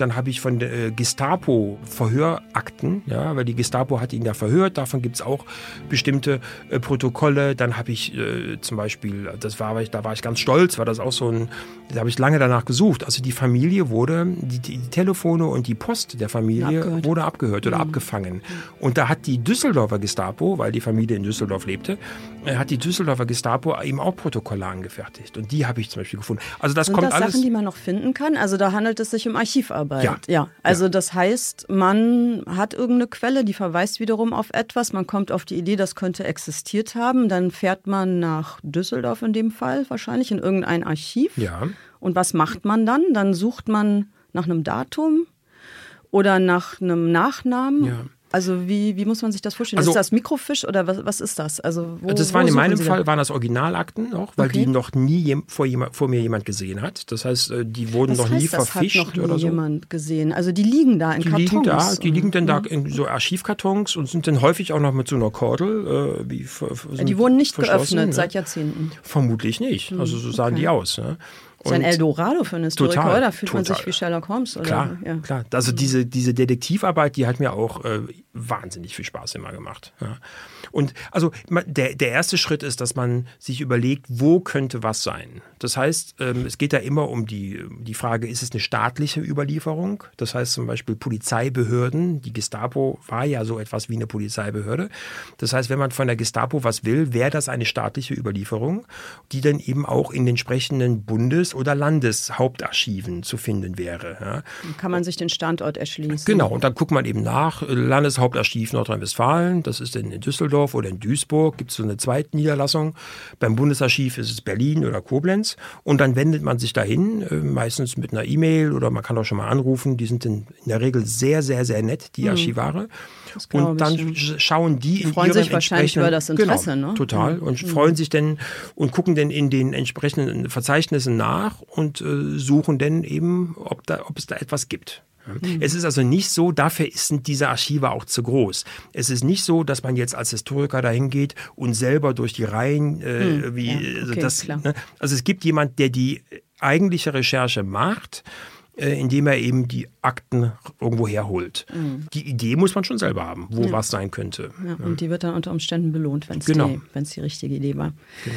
Speaker 3: Dann habe ich von der äh, Gestapo Verhörakten, ja, weil die Gestapo hat ihn ja verhört. Davon gibt es auch bestimmte äh, Protokolle. Dann habe ich äh, zum Beispiel, das war, da war ich ganz stolz, war das auch so ein, da habe ich lange danach gesucht. Also die Familie wurde, die, die Telefone und die Post der Familie abgehört. wurde abgehört oder mhm. abgefangen. Und da hat die Düsseldorfer Gestapo, weil die Familie in Düsseldorf lebte, hat die Düsseldorfer Gestapo eben auch Protokolle angefertigt. Und die habe ich zum Beispiel gefunden. Also das
Speaker 2: Sind
Speaker 3: kommt
Speaker 2: das
Speaker 3: alles.
Speaker 2: Sachen, die man noch finden kann? Also da handelt es sich um Archivarbeit. Arbeit. Ja. ja. Also ja. das heißt, man hat irgendeine Quelle, die verweist wiederum auf etwas. Man kommt auf die Idee, das könnte existiert haben. Dann fährt man nach Düsseldorf in dem Fall wahrscheinlich in irgendein Archiv.
Speaker 3: Ja.
Speaker 2: Und was macht man dann? Dann sucht man nach einem Datum oder nach einem Nachnamen. Ja. Also wie, wie muss man sich das vorstellen? Also, ist das Mikrofisch oder was, was ist das? Also
Speaker 3: wo, das waren in meinem Fall waren das Originalakten noch, weil okay. die noch nie vor, vor, mir jemand gesehen hat. Das heißt, äh, die wurden was noch heißt, nie das verfischt
Speaker 2: hat noch nie
Speaker 3: oder so.
Speaker 2: jemand gesehen. Also die liegen da in
Speaker 3: die
Speaker 2: Kartons.
Speaker 3: Liegen da, die liegen dann da in so Archivkartons und sind dann häufig auch noch mit so einer Kordel. Äh, wie,
Speaker 2: die wurden nicht geöffnet ne? seit Jahrzehnten.
Speaker 3: Vermutlich nicht. Also so sahen okay. die aus. Ne?
Speaker 2: Das ist ein Eldorado für einen Historiker, total, Da fühlt total. man sich wie Sherlock Holmes. Oder?
Speaker 3: Klar, ja. klar. Also diese, diese Detektivarbeit, die hat mir auch äh, wahnsinnig viel Spaß immer gemacht. Ja. Und also der, der erste Schritt ist, dass man sich überlegt, wo könnte was sein. Das heißt, ähm, es geht da immer um die, die Frage, ist es eine staatliche Überlieferung? Das heißt zum Beispiel Polizeibehörden. Die Gestapo war ja so etwas wie eine Polizeibehörde. Das heißt, wenn man von der Gestapo was will, wäre das eine staatliche Überlieferung, die dann eben auch in den entsprechenden Bundes- oder Landeshauptarchiven zu finden wäre. Ja.
Speaker 2: Kann man sich den Standort erschließen?
Speaker 3: Genau, und dann guckt man eben nach. Landeshauptarchiv Nordrhein-Westfalen, das ist in Düsseldorf. Oder in Duisburg gibt es so eine zweite Niederlassung. Beim Bundesarchiv ist es Berlin oder Koblenz. Und dann wendet man sich dahin, äh, meistens mit einer E-Mail oder man kann auch schon mal anrufen. Die sind in, der Regel sehr, sehr, sehr nett, die mhm. Archivare. Und dann schauen die, die in
Speaker 2: freuen sich wahrscheinlich über das Interesse,
Speaker 3: genau, ne? Total. Mhm. Und mhm. freuen sich dann und gucken dann in den entsprechenden Verzeichnissen nach und äh, suchen dann eben, ob, da, ob es da etwas gibt. Mhm. Es ist also nicht so, dafür sind diese Archive auch zu groß. Es ist nicht so, dass man jetzt als Historiker dahin geht und selber durch die Reihen, äh, mhm. wie, ja, also okay, das, ne? also es gibt jemand, der die eigentliche Recherche macht äh, indem er eben die Akten irgendwo herholt. Mhm. Die Idee muss man schon selber haben, wo ja. was sein könnte.
Speaker 2: Ja, und die wird dann unter Umständen belohnt, wenn es genau. die, die richtige Idee war. Genau.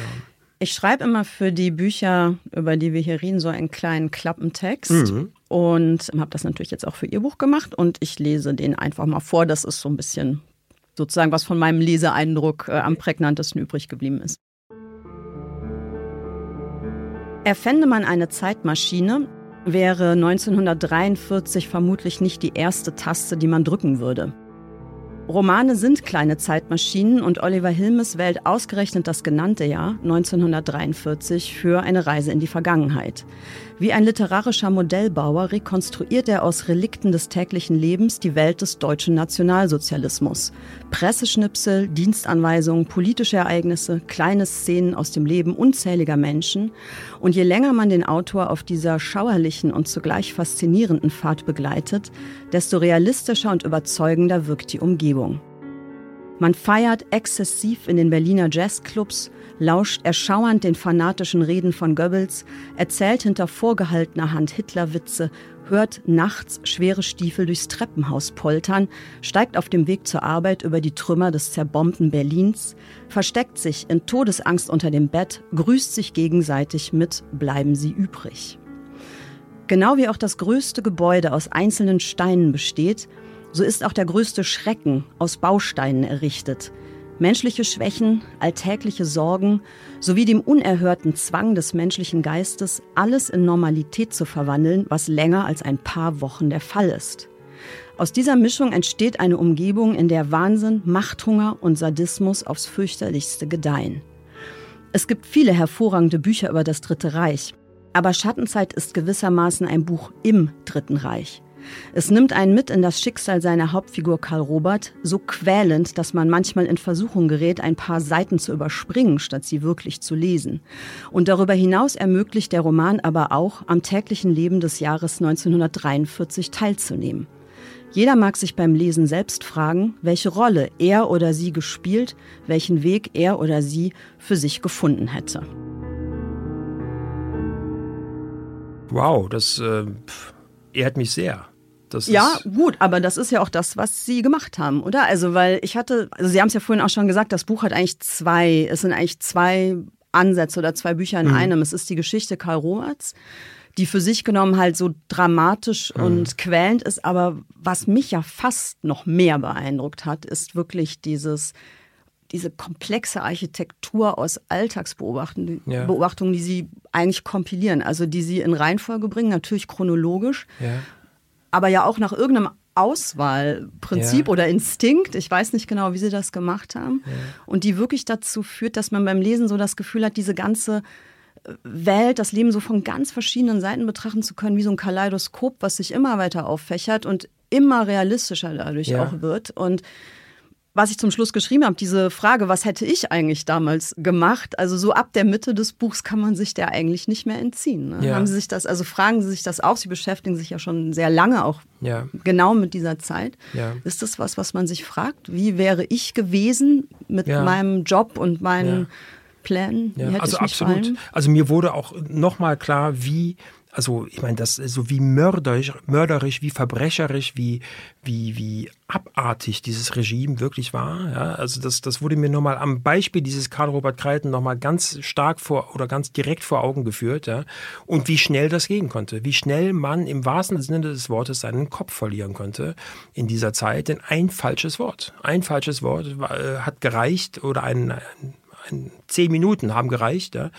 Speaker 2: Ich schreibe immer für die Bücher, über die wir hier reden, so einen kleinen Klappentext. Mhm. Und habe das natürlich jetzt auch für Ihr Buch gemacht. Und ich lese den einfach mal vor. Das ist so ein bisschen sozusagen, was von meinem Leseeindruck äh, am prägnantesten übrig geblieben ist. Erfände man eine Zeitmaschine, wäre 1943 vermutlich nicht die erste Taste, die man drücken würde. Romane sind kleine Zeitmaschinen und Oliver Hilmes wählt ausgerechnet das genannte Jahr 1943 für eine Reise in die Vergangenheit. Wie ein literarischer Modellbauer rekonstruiert er aus Relikten des täglichen Lebens die Welt des deutschen Nationalsozialismus. Presseschnipsel, Dienstanweisungen, politische Ereignisse, kleine Szenen aus dem Leben unzähliger Menschen. Und je länger man den Autor auf dieser schauerlichen und zugleich faszinierenden Fahrt begleitet, desto realistischer und überzeugender wirkt die Umgebung. Man feiert exzessiv in den Berliner Jazzclubs, lauscht erschauernd den fanatischen Reden von Goebbels, erzählt hinter vorgehaltener Hand Hitlerwitze, hört nachts schwere Stiefel durchs Treppenhaus poltern, steigt auf dem Weg zur Arbeit über die Trümmer des zerbombten Berlins, versteckt sich in Todesangst unter dem Bett, grüßt sich gegenseitig mit Bleiben Sie übrig. Genau wie auch das größte Gebäude aus einzelnen Steinen besteht, so ist auch der größte Schrecken aus Bausteinen errichtet. Menschliche Schwächen, alltägliche Sorgen sowie dem unerhörten Zwang des menschlichen Geistes, alles in Normalität zu verwandeln, was länger als ein paar Wochen der Fall ist. Aus dieser Mischung entsteht eine Umgebung, in der Wahnsinn, Machthunger und Sadismus aufs fürchterlichste gedeihen. Es gibt viele hervorragende Bücher über das Dritte Reich, aber Schattenzeit ist gewissermaßen ein Buch im Dritten Reich. Es nimmt einen mit in das Schicksal seiner Hauptfigur Karl Robert, so quälend, dass man manchmal in Versuchung gerät, ein paar Seiten zu überspringen, statt sie wirklich zu lesen. Und darüber hinaus ermöglicht der Roman aber auch, am täglichen Leben des Jahres 1943 teilzunehmen. Jeder mag sich beim Lesen selbst fragen, welche Rolle er oder sie gespielt, welchen Weg er oder sie für sich gefunden hätte.
Speaker 3: Wow, das äh, ehrt mich sehr.
Speaker 2: Das ja, gut, aber das ist ja auch das, was Sie gemacht haben, oder? Also, weil ich hatte, also Sie haben es ja vorhin auch schon gesagt, das Buch hat eigentlich zwei, es sind eigentlich zwei Ansätze oder zwei Bücher in mhm. einem. Es ist die Geschichte Karl Roberts, die für sich genommen halt so dramatisch mhm. und quälend ist, aber was mich ja fast noch mehr beeindruckt hat, ist wirklich dieses diese komplexe Architektur aus Alltagsbeobachtungen, ja. Beobachtungen, die sie eigentlich kompilieren, also die sie in Reihenfolge bringen, natürlich chronologisch. Ja aber ja auch nach irgendeinem Auswahlprinzip ja. oder Instinkt, ich weiß nicht genau, wie sie das gemacht haben, ja. und die wirklich dazu führt, dass man beim Lesen so das Gefühl hat, diese ganze äh, Welt, das Leben so von ganz verschiedenen Seiten betrachten zu können, wie so ein Kaleidoskop, was sich immer weiter auffächert und immer realistischer dadurch ja. auch wird. Und was ich zum Schluss geschrieben habe, diese Frage, was hätte ich eigentlich damals gemacht? Also so ab der Mitte des Buchs kann man sich der eigentlich nicht mehr entziehen. Ne? Ja. Haben Sie sich das, also fragen Sie sich das auch? Sie beschäftigen sich ja schon sehr lange auch ja. genau mit dieser Zeit. Ja. Ist das was, was man sich fragt? Wie wäre ich gewesen mit meinem Job und meinen Plänen?
Speaker 3: also absolut. Also mir wurde auch nochmal klar, wie also ich meine, das so wie mörderisch, mörderisch, wie verbrecherisch, wie, wie, wie abartig dieses Regime wirklich war. Ja, also das, das wurde mir nochmal am Beispiel dieses Karl Robert Kreiten nochmal ganz stark vor oder ganz direkt vor Augen geführt. Ja, und wie schnell das gehen konnte. Wie schnell man im wahrsten Sinne des Wortes seinen Kopf verlieren konnte in dieser Zeit. Denn ein falsches Wort, ein falsches Wort äh, hat gereicht oder ein, ein, ein zehn Minuten haben gereicht, ja,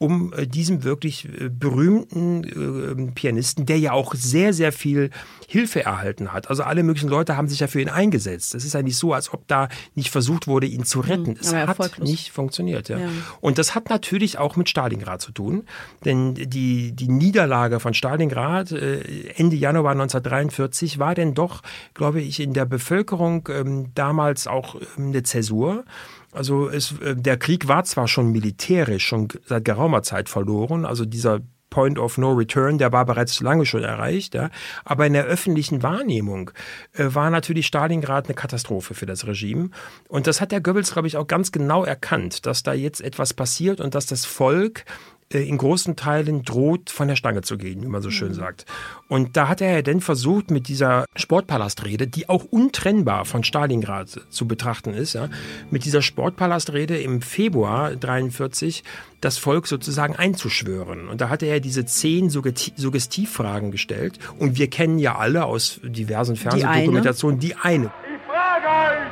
Speaker 3: um äh, diesem wirklich äh, berühmten äh, Pianisten, der ja auch sehr, sehr viel Hilfe erhalten hat. Also alle möglichen Leute haben sich ja für ihn eingesetzt. Es ist ja nicht so, als ob da nicht versucht wurde, ihn zu retten. Mhm, es hat nicht funktioniert. Ja. ja. Und das hat natürlich auch mit Stalingrad zu tun. Denn die, die Niederlage von Stalingrad Ende Januar 1943 war denn doch, glaube ich, in der Bevölkerung ähm, damals auch ähm, eine Zäsur. Also es, äh, der Krieg war zwar schon militärisch, schon seit geraumer Zeit verloren, also dieser Point of No Return, der war bereits lange schon erreicht. Ja. Aber in der öffentlichen Wahrnehmung äh, war natürlich Stalingrad eine Katastrophe für das Regime. Und das hat der Goebbels, glaube ich, auch ganz genau erkannt, dass da jetzt etwas passiert und dass das Volk in großen Teilen droht, von der Stange zu gehen, wie man so schön mhm. sagt. Und da hat er ja dann versucht, mit dieser Sportpalastrede, die auch untrennbar von Stalingrad zu betrachten ist, ja, mit dieser Sportpalastrede im Februar 43 das Volk sozusagen einzuschwören. Und da hatte er diese zehn Suggestivfragen gestellt. Und wir kennen ja alle aus diversen Fernsehdokumentationen die eine. Ich frage euch,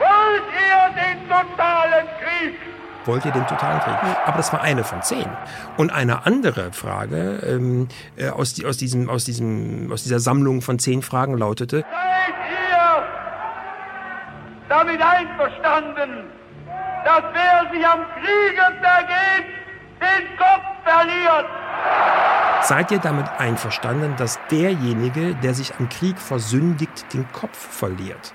Speaker 3: wollt ihr den totalen Krieg? Wollt ihr den totalen Krieg? Aber das war eine von zehn. Und eine andere Frage ähm, äh, aus, die, aus, diesem, aus, diesem, aus dieser Sammlung von zehn Fragen lautete: Seid ihr
Speaker 5: damit einverstanden, dass wer sich am Kriege vergeht, den Kopf verliert.
Speaker 3: Seid ihr damit einverstanden, dass derjenige, der sich am Krieg versündigt, den Kopf verliert?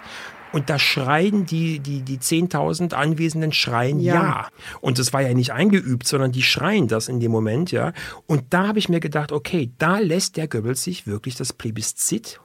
Speaker 3: Und da schreien die, die, die 10.000 Anwesenden schreien ja. ja. Und das war ja nicht eingeübt, sondern die schreien das in dem Moment, ja. Und da habe ich mir gedacht, okay, da lässt der Goebbels sich wirklich das Plebiszit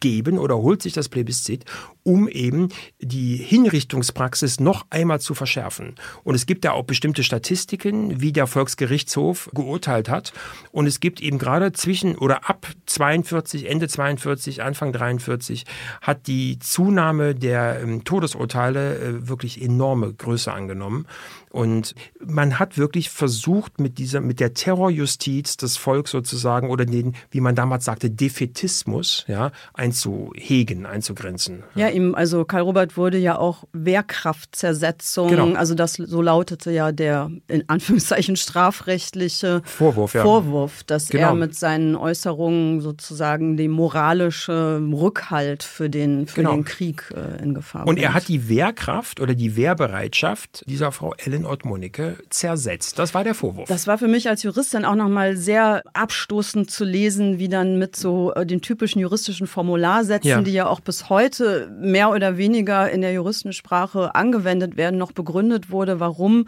Speaker 3: geben oder holt sich das Plebiszit, um eben die Hinrichtungspraxis noch einmal zu verschärfen. Und es gibt ja auch bestimmte Statistiken, wie der Volksgerichtshof geurteilt hat. Und es gibt eben gerade zwischen oder ab 42, Ende 42, Anfang 43 hat die Zunahme der ähm, Todesurteile äh, wirklich enorme Größe angenommen. Und man hat wirklich versucht, mit dieser, mit der Terrorjustiz das Volk sozusagen oder den, wie man damals sagte, Defetismus, ja, einzuhegen, einzugrenzen.
Speaker 2: Ja, ihm, also Karl Robert wurde ja auch Wehrkraftzersetzung, genau. also das, so lautete ja der, in Anführungszeichen, strafrechtliche
Speaker 3: Vorwurf, ja.
Speaker 2: Vorwurf dass genau. er mit seinen Äußerungen sozusagen den moralischen Rückhalt für den, für genau. den Krieg äh, in Gefahr
Speaker 3: Und er hat die Wehrkraft oder die Wehrbereitschaft dieser Frau Ellen in Ottmonike zersetzt. Das war der Vorwurf.
Speaker 2: Das war für mich als Juristin auch nochmal sehr abstoßend zu lesen, wie dann mit so äh, den typischen juristischen Formularsätzen, ja. die ja auch bis heute mehr oder weniger in der Juristensprache angewendet werden, noch begründet wurde, warum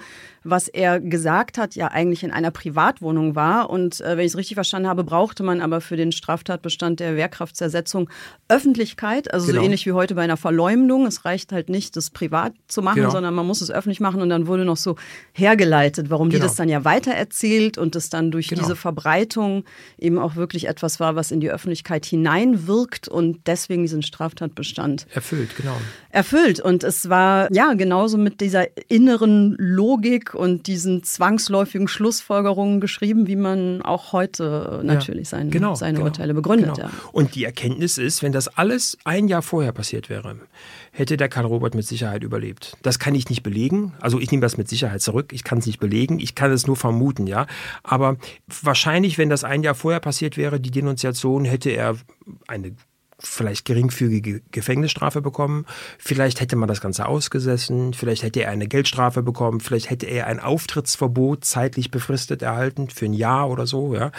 Speaker 2: was er gesagt hat, ja eigentlich in einer Privatwohnung war. Und äh, wenn ich es richtig verstanden habe, brauchte man aber für den Straftatbestand der Wehrkraftzersetzung Öffentlichkeit, also genau. so ähnlich wie heute bei einer Verleumdung. Es reicht halt nicht, das privat zu machen, genau. sondern man muss es öffentlich machen. Und dann wurde noch so hergeleitet, warum genau. die das dann ja weitererzählt und es dann durch genau. diese Verbreitung eben auch wirklich etwas war, was in die Öffentlichkeit hineinwirkt und deswegen diesen Straftatbestand
Speaker 3: erfüllt, genau.
Speaker 2: Erfüllt. Und es war ja genauso mit dieser inneren Logik und diesen zwangsläufigen Schlussfolgerungen geschrieben, wie man auch heute natürlich seine, genau, seine genau, Urteile begründet. Genau. Ja.
Speaker 3: Und die Erkenntnis ist, wenn das alles ein Jahr vorher passiert wäre, hätte der Karl Robert mit Sicherheit überlebt. Das kann ich nicht belegen. Also ich nehme das mit Sicherheit zurück. Ich kann es nicht belegen. Ich kann es nur vermuten, ja. Aber wahrscheinlich, wenn das ein Jahr vorher passiert wäre, die Denunziation, hätte er eine vielleicht geringfügige Gefängnisstrafe bekommen, vielleicht hätte man das Ganze ausgesessen, vielleicht hätte er eine Geldstrafe bekommen, vielleicht hätte er ein Auftrittsverbot zeitlich befristet erhalten für ein Jahr oder so, ja.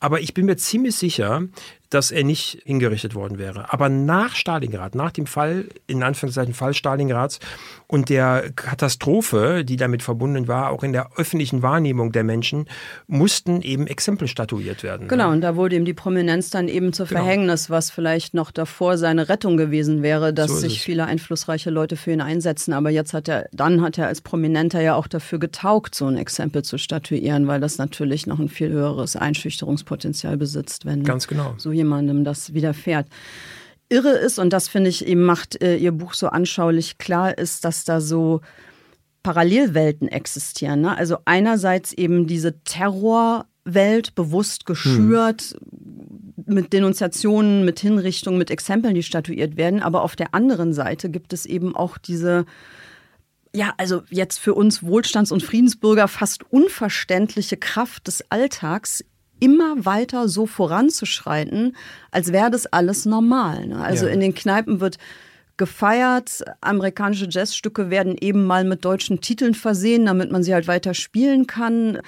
Speaker 3: Aber ich bin mir ziemlich sicher, dass er nicht hingerichtet worden wäre. Aber nach Stalingrad, nach dem Fall, in Anführungszeichen Fall Stalingrads und der Katastrophe, die damit verbunden war, auch in der öffentlichen Wahrnehmung der Menschen, mussten eben Exempel statuiert werden.
Speaker 2: Genau, und da wurde ihm die Prominenz dann eben zur genau. Verhängnis, was vielleicht noch davor seine Rettung gewesen wäre, dass so sich viele einflussreiche Leute für ihn einsetzen. Aber jetzt hat er, dann hat er als Prominenter ja auch dafür getaugt, so ein Exempel zu statuieren, weil das natürlich noch ein viel höheres Einschüchterungspotenzial besitzt, wenn
Speaker 3: Ganz genau.
Speaker 2: so jemandem das widerfährt. Irre ist, und das finde ich eben macht äh, Ihr Buch so anschaulich klar, ist, dass da so Parallelwelten existieren. Ne? Also einerseits eben diese Terrorwelt bewusst geschürt, hm. mit Denunziationen, mit Hinrichtungen, mit Exempeln, die statuiert werden. Aber auf der anderen Seite gibt es eben auch diese ja, also jetzt für uns Wohlstands- und Friedensbürger fast unverständliche Kraft des Alltags immer weiter so voranzuschreiten, als wäre das alles normal. Ne? Also ja. in den Kneipen wird gefeiert. Amerikanische Jazzstücke werden eben mal mit deutschen Titeln versehen, damit man sie halt weiter spielen kann.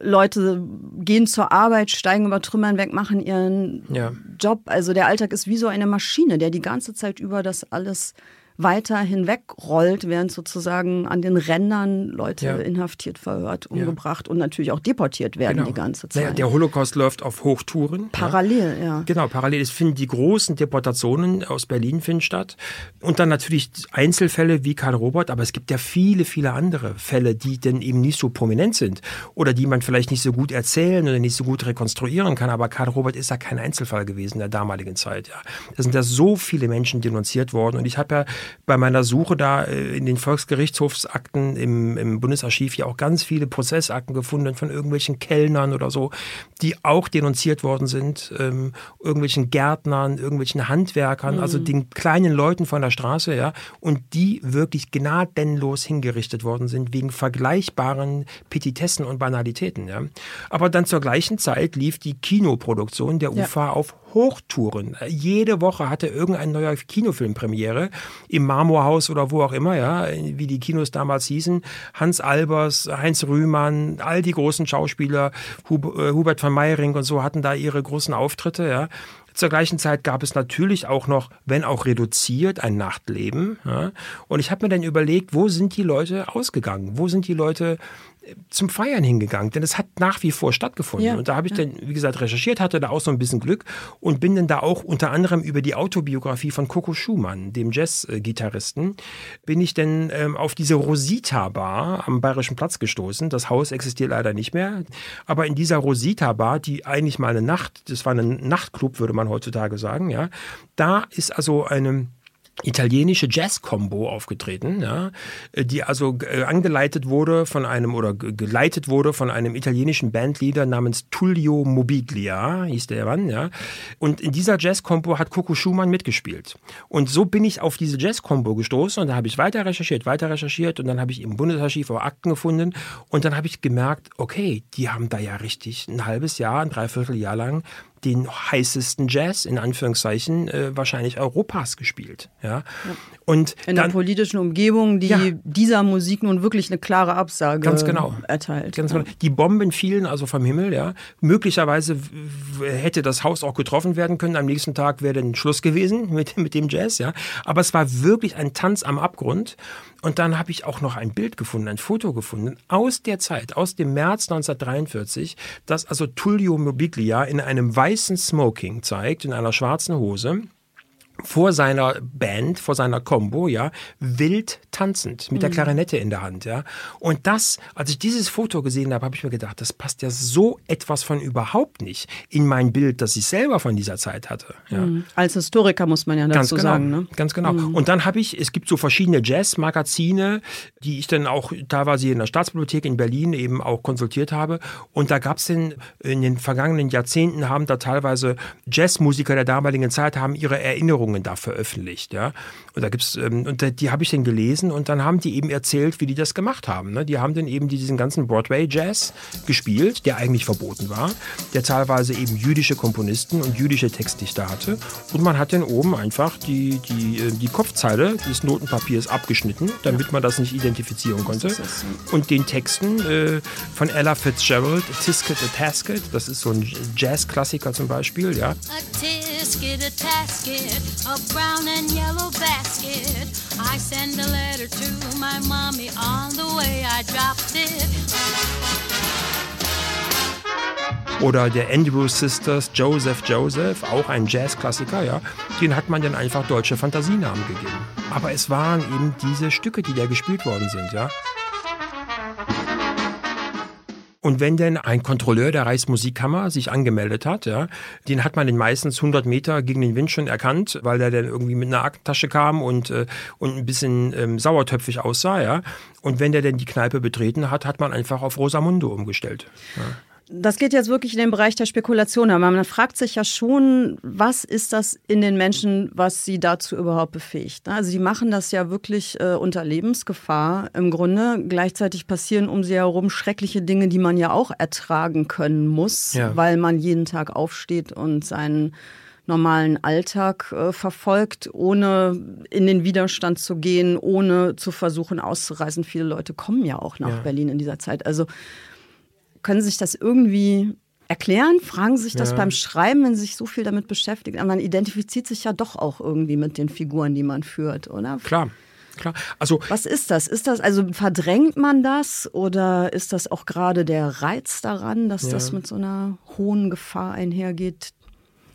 Speaker 2: Leute gehen zur Arbeit, steigen über Trümmern weg, machen ihren ja. Job. Also der Alltag ist wie so eine Maschine, der die ganze Zeit über das alles weiter hinwegrollt, während sozusagen an den Rändern Leute ja. inhaftiert, verhört, umgebracht ja. und natürlich auch deportiert werden genau. die ganze Zeit.
Speaker 3: Naja, der Holocaust läuft auf Hochtouren.
Speaker 2: Parallel, ja. ja.
Speaker 3: Genau, parallel. Es finden die großen Deportationen aus Berlin finden statt. Und dann natürlich Einzelfälle wie Karl Robert, aber es gibt ja viele, viele andere Fälle, die denn eben nicht so prominent sind oder die man vielleicht nicht so gut erzählen oder nicht so gut rekonstruieren kann. Aber Karl Robert ist ja kein Einzelfall gewesen in der damaligen Zeit. Ja. Da sind ja so viele Menschen denunziert worden. Und ich habe ja bei meiner Suche da äh, in den Volksgerichtshofsakten im, im Bundesarchiv ja auch ganz viele Prozessakten gefunden von irgendwelchen Kellnern oder so, die auch denunziert worden sind, ähm, irgendwelchen Gärtnern, irgendwelchen Handwerkern, also mhm. also den kleinen Leuten von der Straße, ja, und die wirklich gnadenlos hingerichtet worden sind wegen vergleichbaren Petitessen und Banalitäten, ja. Aber dann zur gleichen Zeit lief die Kinoproduktion der UFA ja. auf Hochtouren. Jede Woche hatte irgendein neuer Kinofilm Premiere im Marmorhaus oder wo auch immer, ja, wie die Kinos damals hießen. Hans Albers, Heinz Rühmann, all die großen Schauspieler, äh, Hubert von Meyering und so hatten da ihre großen Auftritte, ja. Zur gleichen Zeit gab es natürlich auch noch, wenn auch reduziert, ein Nachtleben. Ja? Und ich habe mir dann überlegt, wo sind die Leute ausgegangen? Wo sind die Leute zum Feiern hingegangen, denn es hat nach wie vor stattgefunden. Ja, und da habe ich ja. dann, wie gesagt, recherchiert, hatte da auch so ein bisschen Glück und bin dann da auch unter anderem über die Autobiografie von Coco Schumann, dem Jazz-Gitarristen, bin ich dann ähm, auf diese Rosita Bar am Bayerischen Platz gestoßen. Das Haus existiert leider nicht mehr, aber in dieser Rosita Bar, die eigentlich mal eine Nacht, das war ein Nachtclub, würde man heutzutage sagen, ja, da ist also eine italienische Jazz-Combo aufgetreten, ja, die also äh, angeleitet wurde von einem oder geleitet wurde von einem italienischen Bandleader namens Tullio Mobiglia, hieß der Mann, ja. Und in dieser Jazz-Combo hat Coco Schumann mitgespielt. Und so bin ich auf diese Jazz-Combo gestoßen und da habe ich weiter recherchiert, weiter recherchiert und dann habe ich im Bundesarchiv auch Akten gefunden und dann habe ich gemerkt, okay, die haben da ja richtig ein halbes Jahr, ein Dreivierteljahr lang den heißesten Jazz, in Anführungszeichen, äh, wahrscheinlich Europas gespielt. Ja? ja.
Speaker 2: Und in dann, der politischen Umgebung, die ja. dieser Musik nun wirklich eine klare Absage
Speaker 3: ganz genau.
Speaker 2: erteilt.
Speaker 3: Ganz genau. Die Bomben fielen also vom Himmel. Ja. Möglicherweise hätte das Haus auch getroffen werden können. Am nächsten Tag wäre dann Schluss gewesen mit, mit dem Jazz. Ja. Aber es war wirklich ein Tanz am Abgrund. Und dann habe ich auch noch ein Bild gefunden, ein Foto gefunden aus der Zeit, aus dem März 1943, das also Tullio Mobiglia in einem weißen Smoking zeigt, in einer schwarzen Hose vor seiner Band, vor seiner Combo, ja, wild tanzend mit der mhm. Klarinette in der Hand, ja. Und das, als ich dieses Foto gesehen habe, habe ich mir gedacht, das passt ja so etwas von überhaupt nicht in mein Bild, das ich selber von dieser Zeit hatte. Ja.
Speaker 2: Mhm. Als Historiker muss man ja dazu
Speaker 3: ganz genau,
Speaker 2: sagen, ne?
Speaker 3: Ganz genau. Mhm. Und dann habe ich, es gibt so verschiedene Jazz-Magazine, die ich dann auch teilweise in der Staatsbibliothek in Berlin eben auch konsultiert habe. Und da gab es in, in den vergangenen Jahrzehnten haben da teilweise Jazzmusiker der damaligen Zeit haben ihre Erinnerungen Erzählungen da veröffentlicht. Ja? Und da gibt's, ähm, und die habe ich dann gelesen und dann haben die eben erzählt, wie die das gemacht haben. Ne? Die haben dann eben diesen ganzen Broadway-Jazz gespielt, der eigentlich verboten war, der teilweise eben jüdische Komponisten und jüdische Textdichter hatte. Und man hat dann oben einfach die, die, äh, die Kopfzeile des Notenpapiers abgeschnitten, damit man das nicht identifizieren konnte. Und den Texten äh, von Ella Fitzgerald, Tisket a Tasket, das ist so ein Jazz-Klassiker zum Beispiel, ja. A tisket, a tasket, a brown and yellow basket. I send a letter to my mommy on the way I dropped it. Oder der Andrew Sisters, Joseph Joseph, auch ein Jazzklassiker, ja. Den hat man dann einfach deutsche Fantasienamen gegeben. Aber es waren eben diese Stücke, die da gespielt worden sind, ja. Und wenn denn ein Kontrolleur der Reichsmusikkammer sich angemeldet hat, ja, den hat man den meistens 100 Meter gegen den Wind schon erkannt, weil der dann irgendwie mit einer Aktentasche kam und, äh, und ein bisschen ähm, sauertöpfig aussah, ja. Und wenn der denn die Kneipe betreten hat, hat man einfach auf Rosamundo umgestellt. Ja
Speaker 2: das geht jetzt wirklich in den Bereich der Spekulation, aber man fragt sich ja schon, was ist das in den Menschen, was sie dazu überhaupt befähigt? Also die machen das ja wirklich äh, unter Lebensgefahr im Grunde. Gleichzeitig passieren um sie herum schreckliche Dinge, die man ja auch ertragen können muss, ja. weil man jeden Tag aufsteht und seinen normalen Alltag äh, verfolgt, ohne in den Widerstand zu gehen, ohne zu versuchen auszureisen. Viele Leute kommen ja auch nach ja. Berlin in dieser Zeit. Also können Sie sich das irgendwie erklären? Fragen Sie sich das ja. beim Schreiben, wenn Sie sich so viel damit beschäftigen? Aber man identifiziert sich ja doch auch irgendwie mit den Figuren, die man führt, oder?
Speaker 3: Klar. Klar. Also,
Speaker 2: Was ist das? Ist das, also verdrängt man das oder ist das auch gerade der Reiz daran, dass ja. das mit so einer hohen Gefahr einhergeht,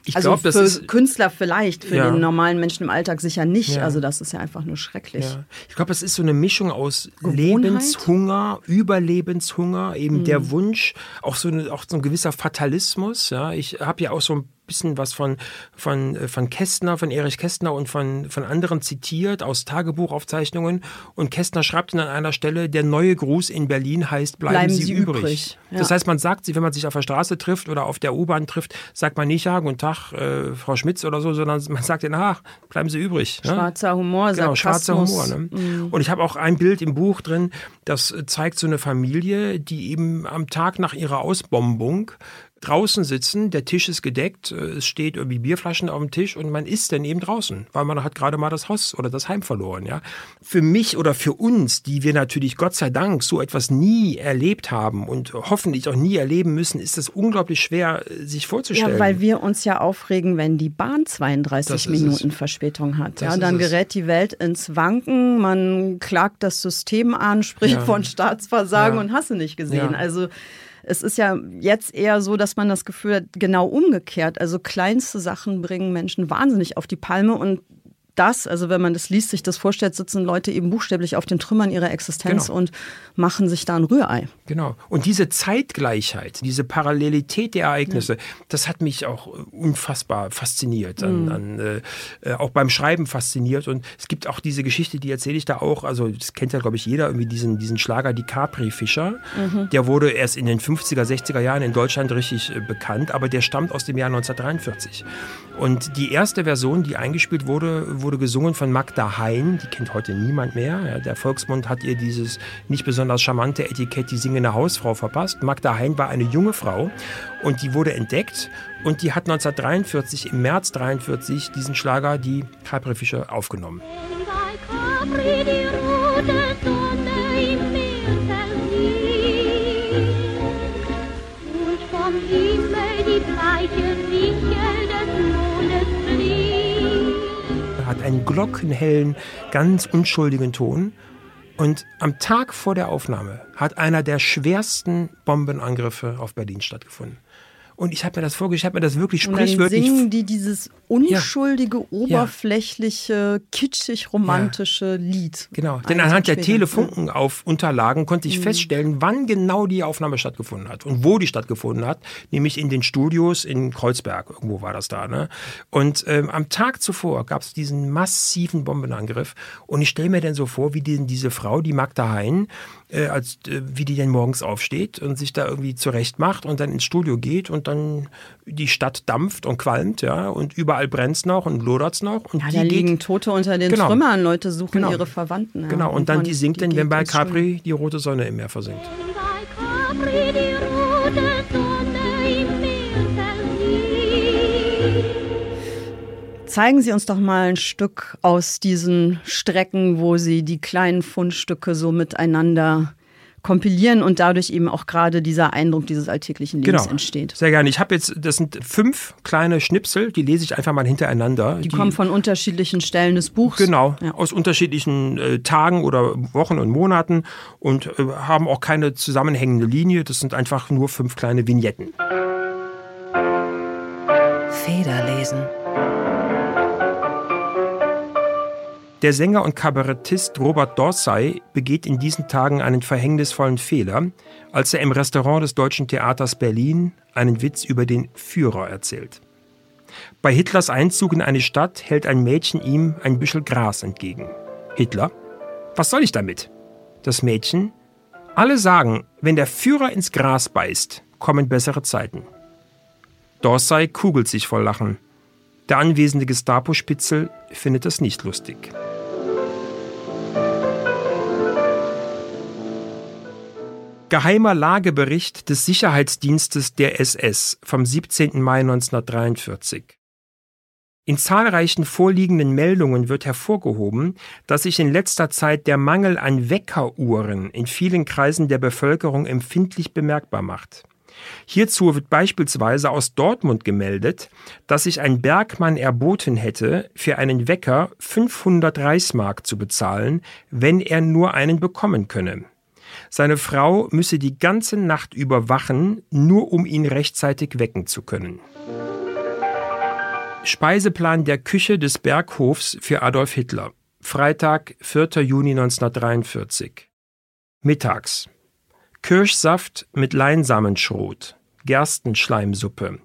Speaker 2: ich also glaub, für Künstler vielleicht, für ja. den normalen Menschen im Alltag sicher nicht. Ja. Also das ist ja einfach nur schrecklich. Ja.
Speaker 3: Ich glaube, es ist so eine Mischung aus Lebenshunger, Überlebenshunger, eben mhm. der Wunsch, auch so, eine, auch so ein gewisser Fatalismus. Ja, ich habe ja auch so ein bisschen was von, von, äh, von Kästner, von Erich Kästner und von, von anderen zitiert aus Tagebuchaufzeichnungen. Und Kästner schreibt dann an einer Stelle, der neue Gruß in Berlin heißt, bleiben, bleiben Sie, Sie, übrig. übrig. Ja. Das heißt, man sagt sie, wenn man sich auf der Straße trifft oder auf der U-Bahn trifft, sagt man nicht, ja, guten Tag, äh, Frau Schmitz oder so, sondern man sagt ihnen, ach, bleiben Sie übrig.
Speaker 2: Ne? Schwarzer Humor,
Speaker 3: Genau, schwarzer Humor. Ne? Mhm. Und ich habe auch ein Bild im Buch drin, das zeigt so eine Familie, die eben am Tag nach ihrer Ausbombung draußen sitzen, der Tisch ist gedeckt, äh, es steht irgendwie Bierflaschen auf dem Tisch und man ist dann eben draußen, weil man hat gerade mal das Haus oder das Heim verloren. Ja? Für mich oder für uns, die wir natürlich Gott sei Dank so etwas nie erlebt haben und hoffentlich auch nie erleben müssen, ist es unglaublich schwer, äh, sich vorzustellen.
Speaker 2: Ja, weil wir uns ja aufregen, wenn die Bahn 32 Minuten es. Verspätung hat. ja, dann gerät die Welt ins Wanken, man klagt das System an, spricht ja. von Staatsversagen ja. und hasse nicht gesehen. Ja. Also es ist ja jetzt eher so, dass man das Gefühl hat, genau umgekehrt. Also kleinste Sachen bringen Menschen wahnsinnig auf die Palme und das, also wenn man das liest, sich das vorstellt, sitzen Leute eben buchstäblich auf den Trümmern ihrer Existenz genau. und machen sich da ein Rührei.
Speaker 3: Genau. Und diese Zeitgleichheit, diese Parallelität der Ereignisse, ja. das hat mich auch unfassbar fasziniert, mhm. an, äh, äh, auch beim Schreiben fasziniert. Und es gibt auch diese Geschichte, die erzähle ich da auch, also das kennt ja, glaube ich, jeder, irgendwie diesen, diesen Schlager Die Capri-Fischer. Mhm. Der wurde erst in den 50er, 60er Jahren in Deutschland richtig äh, bekannt, aber der stammt aus dem Jahr 1943. Und die erste Version, die eingespielt wurde, wurde gesungen von Magda Hein. Die kennt heute niemand mehr. Der Volksmund hat ihr dieses nicht besonders charmante Etikett, die singende Hausfrau, verpasst. Magda Hein war eine junge Frau und die wurde entdeckt und die hat 1943, im März 1943, diesen Schlager, die Capri-Fische, aufgenommen. Und vom Himmel die bleiche einen glockenhellen, ganz unschuldigen Ton. Und am Tag vor der Aufnahme hat einer der schwersten Bombenangriffe auf Berlin stattgefunden. Und ich habe mir das vorgestellt, ich habe mir das wirklich sprichwörtlich.
Speaker 2: Und dann singen die dieses unschuldige, ja. oberflächliche, kitschig romantische ja. Lied.
Speaker 3: Genau, denn anhand der Telefunken auf Unterlagen konnte ich mhm. feststellen, wann genau die Aufnahme stattgefunden hat und wo die stattgefunden hat, nämlich in den Studios in Kreuzberg, irgendwo war das da. Ne? Und ähm, am Tag zuvor gab es diesen massiven Bombenangriff und ich stelle mir dann so vor, wie die, diese Frau, die Magda Hein, äh, als, äh, wie die denn morgens aufsteht und sich da irgendwie zurecht macht und dann ins Studio geht und dann die Stadt dampft und qualmt, ja, und überall brennt es noch und lodert es noch. Und
Speaker 2: ja, da liegen geht, Tote unter den genau, Trümmern, Leute suchen genau, ihre Verwandten. Ja,
Speaker 3: genau, und, und dann die singt dann, wenn bei Capri die rote Sonne im Meer versinkt. Wenn bei Capri die
Speaker 2: Zeigen Sie uns doch mal ein Stück aus diesen Strecken, wo Sie die kleinen Fundstücke so miteinander kompilieren und dadurch eben auch gerade dieser Eindruck dieses alltäglichen Lebens genau. entsteht.
Speaker 3: Sehr gerne. Ich habe jetzt, das sind fünf kleine Schnipsel, die lese ich einfach mal hintereinander.
Speaker 2: Die, die kommen von unterschiedlichen Stellen des Buchs.
Speaker 3: Genau, ja. aus unterschiedlichen äh, Tagen oder Wochen und Monaten und äh, haben auch keine zusammenhängende Linie. Das sind einfach nur fünf kleine Vignetten. Der Sänger und Kabarettist Robert Dorsey begeht in diesen Tagen einen verhängnisvollen Fehler, als er im Restaurant des Deutschen Theaters Berlin einen Witz über den Führer erzählt. Bei Hitlers Einzug in eine Stadt hält ein Mädchen ihm ein Büschel Gras entgegen. Hitler? Was soll ich damit? Das Mädchen? Alle sagen, wenn der Führer ins Gras beißt, kommen bessere Zeiten. Dorsey kugelt sich vor Lachen. Der anwesende Gestapo-Spitzel findet das nicht lustig. Geheimer Lagebericht des Sicherheitsdienstes der SS vom 17. Mai 1943. In zahlreichen vorliegenden Meldungen wird hervorgehoben, dass sich in letzter Zeit der Mangel an Weckeruhren in vielen Kreisen der Bevölkerung empfindlich bemerkbar macht. Hierzu wird beispielsweise aus Dortmund gemeldet, dass sich ein Bergmann erboten hätte, für einen Wecker 500 Reichsmark zu bezahlen, wenn er nur einen bekommen könne. Seine Frau müsse die ganze Nacht überwachen, nur um ihn rechtzeitig wecken zu können. Speiseplan der Küche des Berghofs für Adolf Hitler. Freitag, 4. Juni 1943. Mittags. Kirschsaft mit Leinsamenschrot, Gerstenschleimsuppe,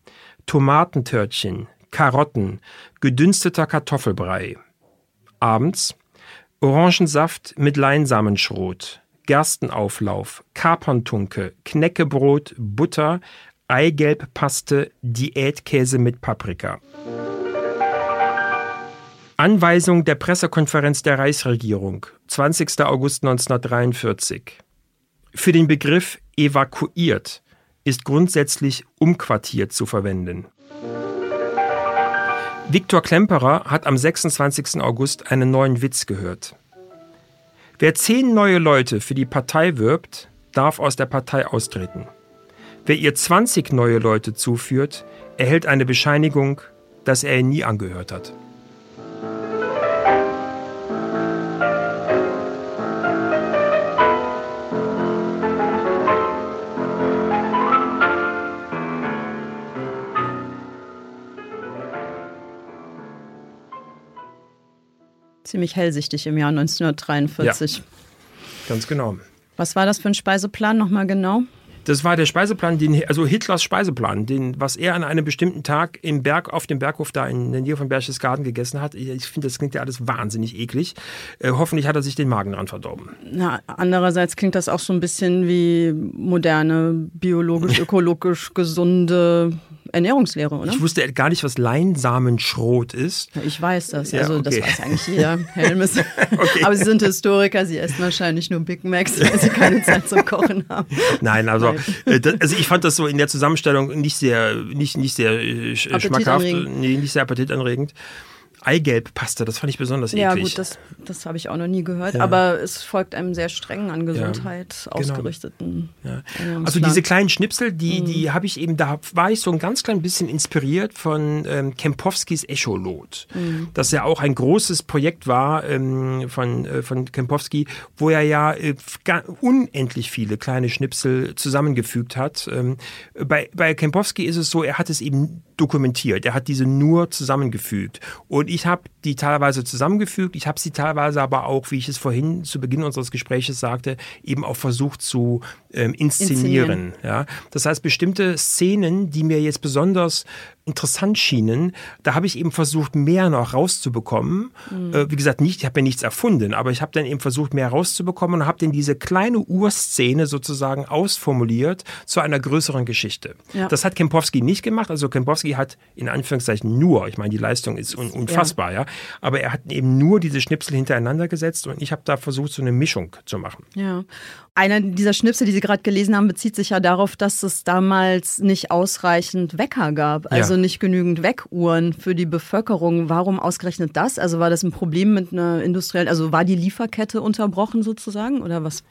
Speaker 3: Tomatentörtchen, Karotten, gedünsteter Kartoffelbrei. Abends Orangensaft mit Leinsamenschrot, Gerstenauflauf, Kaperntunke, Knäckebrot, Butter, Eigelbpaste, Diätkäse mit Paprika. Anweisung der Pressekonferenz der Reichsregierung, 20. August 1943. Für den Begriff evakuiert ist grundsätzlich umquartiert zu verwenden. Viktor Klemperer hat am 26. August einen neuen Witz gehört. Wer zehn neue Leute für die Partei wirbt, darf aus der Partei austreten. Wer ihr 20 neue Leute zuführt, erhält eine Bescheinigung, dass er ihn nie angehört hat.
Speaker 2: Ziemlich hellsichtig im Jahr 1943. Ja,
Speaker 3: ganz genau.
Speaker 2: Was war das für ein Speiseplan nochmal genau?
Speaker 3: Das war der Speiseplan, den, also Hitlers Speiseplan, den, was er an einem bestimmten Tag im Berg, auf dem Berghof da in der Nähe von Berchtesgaden gegessen hat. Ich, finde, das klingt ja alles wahnsinnig eklig. Äh, hoffentlich hat er sich den Magen dran verdorben.
Speaker 2: Na, andererseits klingt das auch so ein bisschen wie moderne, biologisch, ökologisch gesunde Ernährungslehre, oder?
Speaker 3: Ich wusste gar nicht, was Leinsamenschrot ist.
Speaker 2: Ja, ich weiß das. Also okay. das weiß eigentlich jeder. Helmes. okay. Aber Sie sind Historiker, Sie essen wahrscheinlich nur Big Macs, weil Sie keine Zeit zum Kochen haben.
Speaker 3: Nein, also, Nein. Äh, also ich fand das so in der Zusammenstellung nicht sehr, nicht, nicht sehr äh, schmackhaft, nee, nicht sehr appetitanregend. Eigelbpaste, das fand ich besonders
Speaker 2: eklig. Ja, gut, das, das habe ich auch noch nie gehört. Ja. Aber es folgt einem sehr strengen an Gesundheit ja, genau. ausgerichteten.
Speaker 3: Ja. Also diese kleinen Schnipsel, die, mhm. die habe ich eben, da war ich so ein ganz klein bisschen inspiriert von ähm, Kempowskis Echolot. Mhm. Das ja auch ein großes Projekt war ähm, von, äh, von Kempowski, wo er ja äh, unendlich viele kleine Schnipsel zusammengefügt hat. Ähm, bei, bei Kempowski ist es so, er hat es eben dokumentiert. Er hat diese nur zusammengefügt. Und ich habe die teilweise zusammengefügt. Ich habe sie teilweise aber auch, wie ich es vorhin zu Beginn unseres Gespräches sagte, eben auch versucht zu ähm, inszenieren. inszenieren. Ja? Das heißt, bestimmte Szenen, die mir jetzt besonders interessant schienen, da habe ich eben versucht, mehr noch rauszubekommen. Mhm. Äh, wie gesagt, nicht, ich habe ja nichts erfunden, aber ich habe dann eben versucht, mehr rauszubekommen und habe dann diese kleine Urszene sozusagen ausformuliert zu einer größeren Geschichte. Ja. Das hat Kempowski nicht gemacht. Also Kempowski hat in Anführungszeichen nur, ich meine, die Leistung ist un unfassbar, ja. ja, aber er hat eben nur diese Schnipsel hintereinander gesetzt und ich habe da versucht, so eine Mischung zu machen.
Speaker 2: Ja. Einer dieser Schnipsel, die Sie gerade gelesen haben, bezieht sich ja darauf, dass es damals nicht ausreichend Wecker gab, also ja. nicht genügend Weckuhren für die Bevölkerung. Warum ausgerechnet das? Also war das ein Problem mit einer industriellen, also war die Lieferkette unterbrochen sozusagen oder was?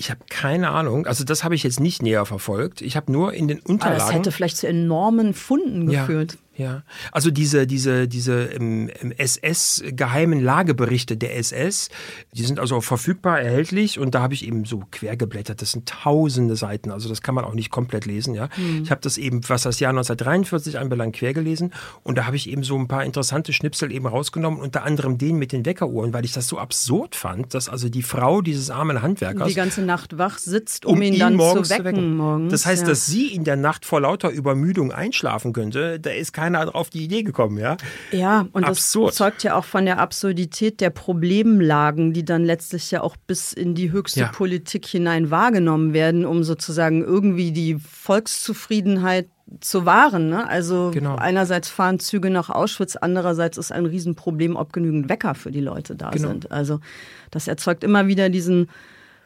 Speaker 3: Ich habe keine Ahnung. Also das habe ich jetzt nicht näher verfolgt. Ich habe nur in den Unterlagen. Aber
Speaker 2: das hätte vielleicht zu enormen Funden geführt.
Speaker 3: Ja. Ja, also diese, diese, diese ähm, SS-geheimen Lageberichte der SS, die sind also auch verfügbar, erhältlich und da habe ich eben so quer geblättert. Das sind tausende Seiten, also das kann man auch nicht komplett lesen. Ja, mhm. ich habe das eben, was das Jahr 1943 anbelangt, quer gelesen und da habe ich eben so ein paar interessante Schnipsel eben rausgenommen, unter anderem den mit den Weckeruhren, weil ich das so absurd fand, dass also die Frau dieses armen Handwerkers
Speaker 2: die ganze Nacht wach sitzt, um, um ihn, ihn dann zu wecken. Zu wecken. Morgens,
Speaker 3: das heißt, ja. dass sie in der Nacht vor lauter Übermüdung einschlafen könnte, da ist kein keiner auf die Idee gekommen, ja?
Speaker 2: Ja, und Absurd. das zeugt ja auch von der Absurdität der Problemlagen, die dann letztlich ja auch bis in die höchste ja. Politik hinein wahrgenommen werden, um sozusagen irgendwie die Volkszufriedenheit zu wahren. Ne? Also genau. einerseits fahren Züge nach Auschwitz, andererseits ist ein Riesenproblem, ob genügend Wecker für die Leute da genau. sind. Also das erzeugt immer wieder diesen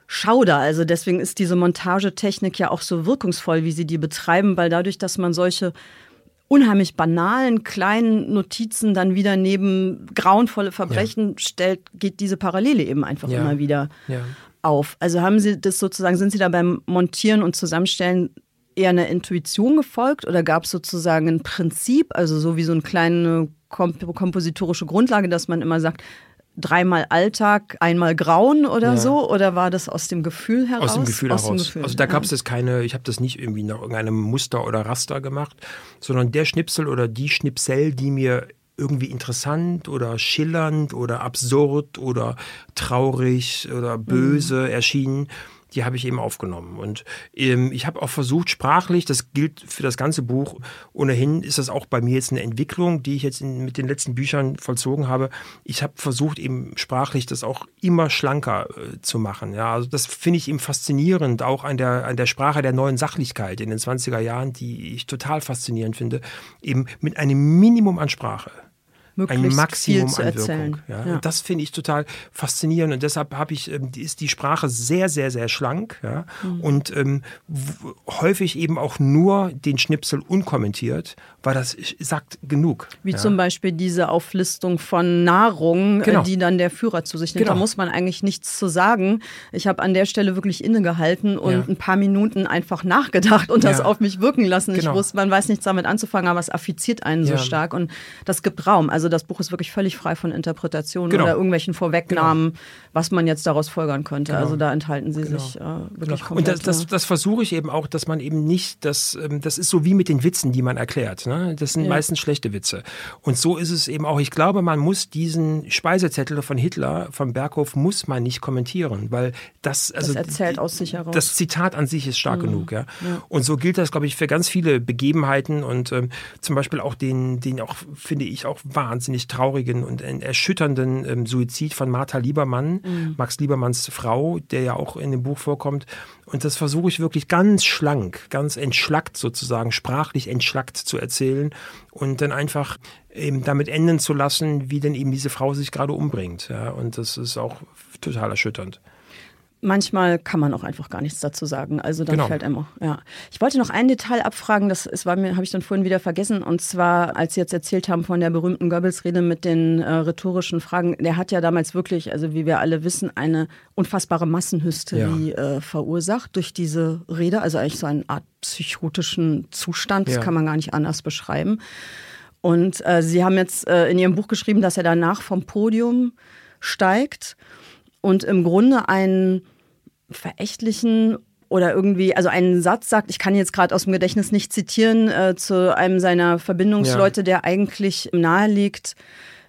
Speaker 2: Schauder. Also deswegen ist diese Montagetechnik ja auch so wirkungsvoll, wie sie die betreiben, weil dadurch, dass man solche unheimlich banalen kleinen Notizen dann wieder neben grauenvolle Verbrechen ja. stellt, geht diese Parallele eben einfach ja. immer wieder ja. auf. Also haben Sie das sozusagen, sind Sie da beim Montieren und Zusammenstellen eher einer Intuition gefolgt oder gab es sozusagen ein Prinzip, also so wie so eine kleine kompositorische Grundlage, dass man immer sagt, dreimal Alltag, einmal Grauen oder ja. so? Oder war das aus dem Gefühl heraus?
Speaker 3: Aus dem Gefühl aus heraus. Dem Gefühl. Also da gab es jetzt keine, ich habe das nicht irgendwie nach irgendeinem Muster oder Raster gemacht, sondern der Schnipsel oder die Schnipsel, die mir irgendwie interessant oder schillernd oder absurd oder traurig oder böse mhm. erschienen, die habe ich eben aufgenommen. Und ähm, ich habe auch versucht, sprachlich, das gilt für das ganze Buch, ohnehin ist das auch bei mir jetzt eine Entwicklung, die ich jetzt in, mit den letzten Büchern vollzogen habe. Ich habe versucht, eben sprachlich das auch immer schlanker äh, zu machen. Ja, also das finde ich eben faszinierend, auch an der, an der Sprache der neuen Sachlichkeit in den 20er Jahren, die ich total faszinierend finde, eben mit einem Minimum an Sprache
Speaker 2: Möglichst
Speaker 3: ein Maximum
Speaker 2: viel zu erzählen.
Speaker 3: Ja.
Speaker 2: Ja.
Speaker 3: Und das finde ich total faszinierend und deshalb habe ich ähm, ist die Sprache sehr sehr sehr schlank ja?
Speaker 2: Mhm.
Speaker 3: und ähm, häufig eben auch nur den Schnipsel unkommentiert, weil das sagt genug.
Speaker 2: Wie
Speaker 3: ja.
Speaker 2: zum Beispiel diese Auflistung von Nahrung,
Speaker 3: Genau.
Speaker 2: äh, die dann der Führer zu sich nimmt.
Speaker 3: Genau.
Speaker 2: Da muss man eigentlich nichts zu sagen. Ich habe an der Stelle wirklich innegehalten und
Speaker 3: Ja.
Speaker 2: ein paar Minuten einfach nachgedacht und das
Speaker 3: Ja.
Speaker 2: auf mich wirken lassen. Ich
Speaker 3: Genau.
Speaker 2: wusste, man weiß nichts damit anzufangen, aber es affiziert einen so stark und das gibt Raum. Also das Buch ist wirklich völlig frei von Interpretationen
Speaker 3: Genau.
Speaker 2: oder irgendwelchen Vorwegnahmen, was man jetzt daraus folgern könnte. Also da enthalten sie
Speaker 3: Genau.
Speaker 2: sich äh, wirklich
Speaker 3: Und
Speaker 2: komplett.
Speaker 3: das, das,
Speaker 2: ja.
Speaker 3: das versuche ich eben auch, dass man eben nicht, das, ähm, das ist so wie mit den Witzen, die man erklärt. Ne? Das sind
Speaker 2: Ja.
Speaker 3: meistens schlechte Witze. Und so ist es eben auch. Ich glaube, man muss diesen Speisezettel von Hitler, vom Berghof, muss man nicht kommentieren, weil das, also
Speaker 2: das erzählt aus sich heraus.
Speaker 3: das Zitat an sich ist stark
Speaker 2: Mhm.
Speaker 3: genug, ja? Und so gilt das, glaube ich, für ganz viele Begebenheiten und ähm, zum Beispiel auch den, den auch, finde ich, auch wahnsinnig traurigen und erschütternden ähm, Suizid von Martha Liebermann,
Speaker 2: Mhm.
Speaker 3: Max Liebermanns Frau, der ja auch in dem Buch vorkommt. Und das versuche ich wirklich ganz schlank, ganz entschlackt sozusagen, sprachlich entschlackt zu erzählen und dann einfach eben damit enden zu lassen, wie denn eben diese Frau sich gerade umbringt. Ja? Und das ist auch total erschütternd.
Speaker 2: Manchmal kann man auch einfach gar nichts dazu sagen. Also dann
Speaker 3: Genau.
Speaker 2: fällt einem auch, ja. Ich wollte noch ein Detail abfragen, das ist, war mir, habe ich dann vorhin wieder vergessen. Und zwar, als Sie jetzt erzählt haben von der berühmten Goebbels-Rede mit den äh, rhetorischen Fragen, der hat ja damals wirklich, also wie wir alle wissen, eine unfassbare Massenhysterie äh, verursacht durch diese Rede. Also eigentlich so eine Art psychotischen Zustand, das
Speaker 3: Ja.
Speaker 2: kann man gar nicht anders beschreiben. Und äh, Sie haben jetzt äh, in Ihrem Buch geschrieben, dass er danach vom Podium steigt und im Grunde einen verächtlichen oder irgendwie, also einen Satz sagt, ich kann jetzt gerade aus dem Gedächtnis nicht zitieren, äh, zu einem seiner Verbindungsleute, der eigentlich naheliegt,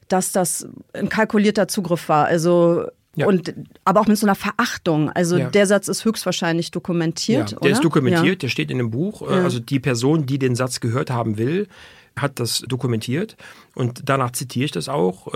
Speaker 2: dass das ein kalkulierter Zugriff war. Also
Speaker 3: Ja.
Speaker 2: und aber auch mit so einer Verachtung. Also
Speaker 3: Ja.
Speaker 2: der Satz ist höchstwahrscheinlich dokumentiert.
Speaker 3: Ja, der
Speaker 2: oder?
Speaker 3: ist dokumentiert,
Speaker 2: Ja.
Speaker 3: der steht in dem Buch. Äh,
Speaker 2: Ja.
Speaker 3: Also die Person, die den Satz gehört haben will, hat das dokumentiert. Und danach zitiere ich das auch.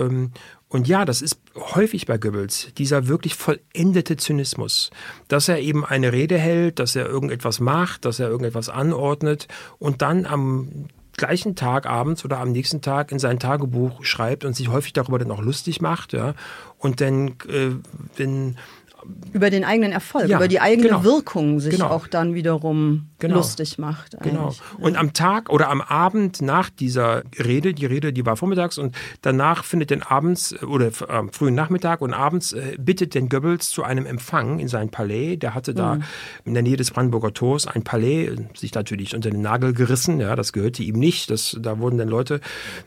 Speaker 3: Und ja, das ist häufig bei Goebbels, dieser wirklich vollendete Zynismus, dass er eben eine Rede hält, dass er irgendetwas macht, dass er irgendetwas anordnet und dann am gleichen Tag abends oder am nächsten Tag in sein Tagebuch schreibt und sich häufig darüber dann auch lustig macht, ja. Und dann, äh, wenn
Speaker 2: Über den eigenen Erfolg,
Speaker 3: Ja,
Speaker 2: über die eigene
Speaker 3: genau.
Speaker 2: Wirkung sich
Speaker 3: Genau.
Speaker 2: auch dann wiederum
Speaker 3: Genau.
Speaker 2: lustig macht.
Speaker 3: Genau. Und am Tag oder am Abend nach dieser Rede, die Rede, die war vormittags und danach findet dann abends äh, oder am frühen Nachmittag und abends äh, bittet den Goebbels zu einem Empfang in sein Palais. Der hatte da
Speaker 2: Mhm.
Speaker 3: in der Nähe des Brandenburger Tors ein Palais, äh, sich natürlich unter den Nagel gerissen. Ja, das gehörte ihm nicht. Das, da wurden dann Leute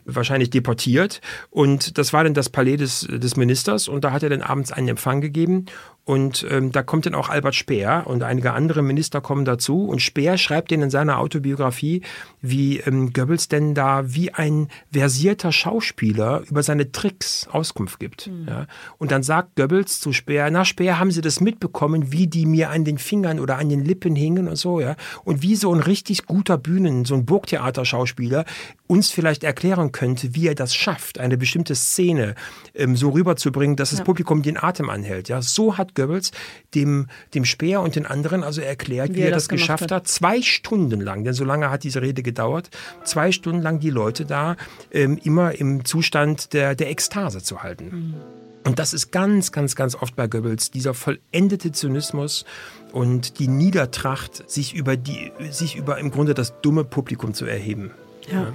Speaker 3: wahrscheinlich deportiert. Und das war dann das Palais des, des Ministers und da hat er dann abends einen Empfang gegeben. Und ähm, da kommt dann auch Albert Speer und einige andere Minister kommen dazu. Und Speer schreibt dann in seiner Autobiografie, wie ähm, Goebbels denn da wie ein versierter Schauspieler über seine Tricks Auskunft gibt. Ja. Und dann sagt Goebbels zu Speer, na Speer, haben Sie das mitbekommen, wie die mir an den Fingern oder an den Lippen hingen und so, ja? Und wie so ein richtig guter Bühnen, so ein Burgtheaterschauspieler uns vielleicht erklären könnte, wie er das schafft, eine bestimmte Szene ähm, so rüberzubringen, dass das Publikum den Atem anhält. Ja, so hat Goebbels dem, dem Speer und den anderen also erklärt, wie, er das,
Speaker 2: gemacht
Speaker 3: geschafft
Speaker 2: hat.
Speaker 3: Zwei Stunden lang, denn so lange hat diese Rede gedauert, zwei Stunden lang die Leute da ähm, immer im Zustand der, der Ekstase zu halten. Und das ist ganz, ganz, ganz oft bei Goebbels, dieser vollendete Zynismus und die Niedertracht, sich über, die, sich über im Grunde das dumme Publikum zu erheben.
Speaker 2: Ja.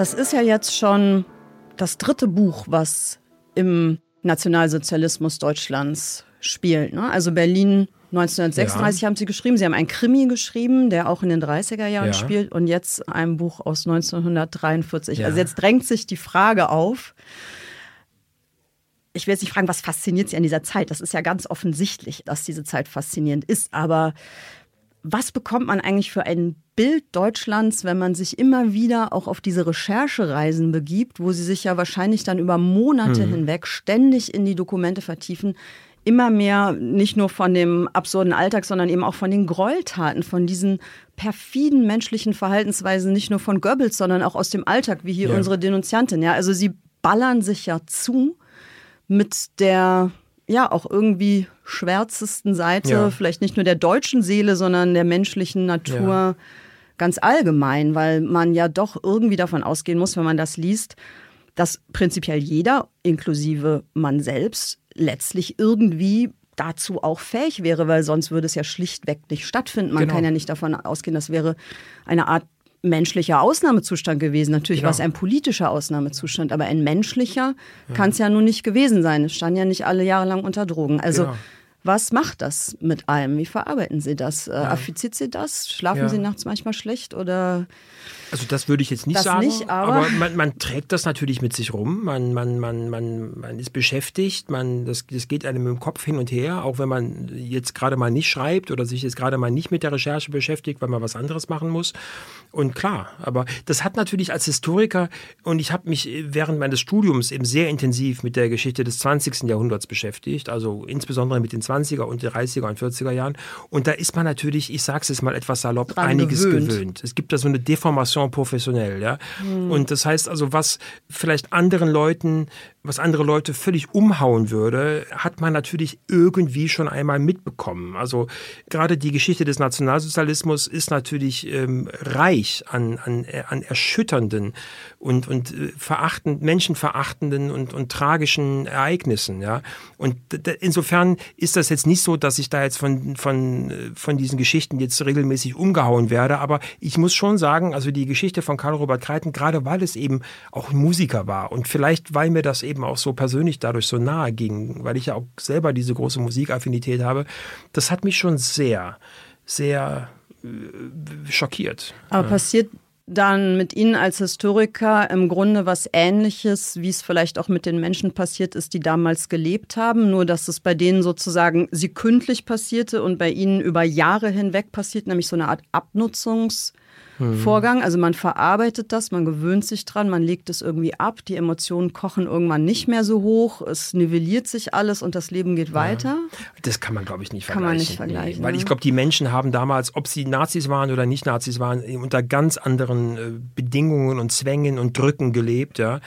Speaker 2: Das ist ja jetzt schon das dritte Buch, was im Nationalsozialismus Deutschlands spielt. Ne? Also Berlin 1936
Speaker 3: Ja.
Speaker 2: haben Sie geschrieben. Sie haben ein Krimi geschrieben, der auch in den 30er Jahren
Speaker 3: Ja.
Speaker 2: spielt und jetzt ein Buch aus 1943.
Speaker 3: Ja.
Speaker 2: Also jetzt drängt sich die Frage auf, ich will jetzt nicht fragen, was fasziniert Sie an dieser Zeit? Das ist ja ganz offensichtlich, dass diese Zeit faszinierend ist. Aber was bekommt man eigentlich für ein Bild Deutschlands, wenn man sich immer wieder auch auf diese Recherchereisen begibt, wo Sie sich ja wahrscheinlich dann über Monate hinweg ständig in die Dokumente vertiefen? Immer mehr nicht nur von dem absurden Alltag, sondern eben auch von den Gräueltaten, von diesen perfiden menschlichen Verhaltensweisen, nicht nur von Goebbels, sondern auch aus dem Alltag, wie hier
Speaker 3: Ja.
Speaker 2: unsere Denunziantin. Ja, also sie ballern sich ja zu mit der ja auch irgendwie schwärzesten Seite, ja. vielleicht nicht nur der deutschen Seele, sondern der menschlichen Natur ja. Ganz allgemein, weil man ja doch irgendwie davon ausgehen muss, wenn man das liest, dass prinzipiell jeder, inklusive man selbst, letztlich irgendwie dazu auch fähig wäre, weil sonst würde es ja schlichtweg nicht stattfinden. Man genau. kann ja nicht davon ausgehen, das wäre eine Art menschlicher Ausnahmezustand gewesen. Natürlich genau. war es ein politischer Ausnahmezustand, aber ein menschlicher ja. kann es ja nun nicht gewesen sein. Es standen ja nicht alle Jahre lang unter Drogen. Also genau. Was macht das mit einem? Wie verarbeiten Sie das? Äh, ja. Affiziert Sie das? Schlafen ja. Sie nachts manchmal schlecht oder
Speaker 3: also das würde ich jetzt nicht
Speaker 2: das
Speaker 3: sagen,
Speaker 2: nicht, aber,
Speaker 3: aber man, man, trägt das natürlich mit sich rum. Man, man, man, man, man ist beschäftigt, man, das, das geht einem im Kopf hin und her, auch wenn man jetzt gerade mal nicht schreibt oder sich jetzt gerade mal nicht mit der Recherche beschäftigt, weil man was anderes machen muss. Und klar, aber das hat natürlich als Historiker, und ich habe mich während meines Studiums eben sehr intensiv mit der Geschichte des 20. Jahrhunderts beschäftigt, also insbesondere mit den 20er und 30er und 40er Jahren. Und da ist man natürlich, ich sage es jetzt mal etwas salopp, einiges gewöhnt. gewöhnt. Es gibt da so eine Deformation Formation professionell, ja. Mhm. Und das heißt also, was vielleicht anderen Leuten was andere Leute völlig umhauen würde, hat man natürlich irgendwie schon einmal mitbekommen. Also gerade die Geschichte des Nationalsozialismus ist natürlich ähm, reich an, an, an erschütternden und, und äh, verachtend, menschenverachtenden und, und tragischen Ereignissen. Ja? Und insofern ist das jetzt nicht so, dass ich da jetzt von, von, äh, von diesen Geschichten jetzt regelmäßig umgehauen werde, aber ich muss schon sagen, also die Geschichte von Karl Robert Kreiten, gerade weil es eben auch Musiker war und vielleicht weil mir das eben eben auch so persönlich dadurch so nahe ging, weil ich ja auch selber diese große Musikaffinität habe, das hat mich schon sehr, sehr äh, schockiert.
Speaker 2: Aber ja. passiert dann mit Ihnen als Historiker im Grunde was Ähnliches, wie es vielleicht auch mit den Menschen passiert ist, die damals gelebt haben, nur dass es bei denen sozusagen sekündlich passierte und bei Ihnen über Jahre hinweg passiert, nämlich so eine Art Abnutzungs- mhm. Vorgang. Also man verarbeitet das, man gewöhnt sich dran, man legt es irgendwie ab, die Emotionen kochen irgendwann nicht mehr so hoch, es nivelliert sich alles und das Leben geht weiter.
Speaker 3: Das kann man, glaube ich, nicht
Speaker 2: kann
Speaker 3: vergleichen.
Speaker 2: Man nicht vergleichen
Speaker 3: nee. Weil ich glaube, die Menschen haben damals, ob sie Nazis waren oder nicht Nazis waren, unter ganz anderen äh, Bedingungen und Zwängen und Drücken gelebt. Ja.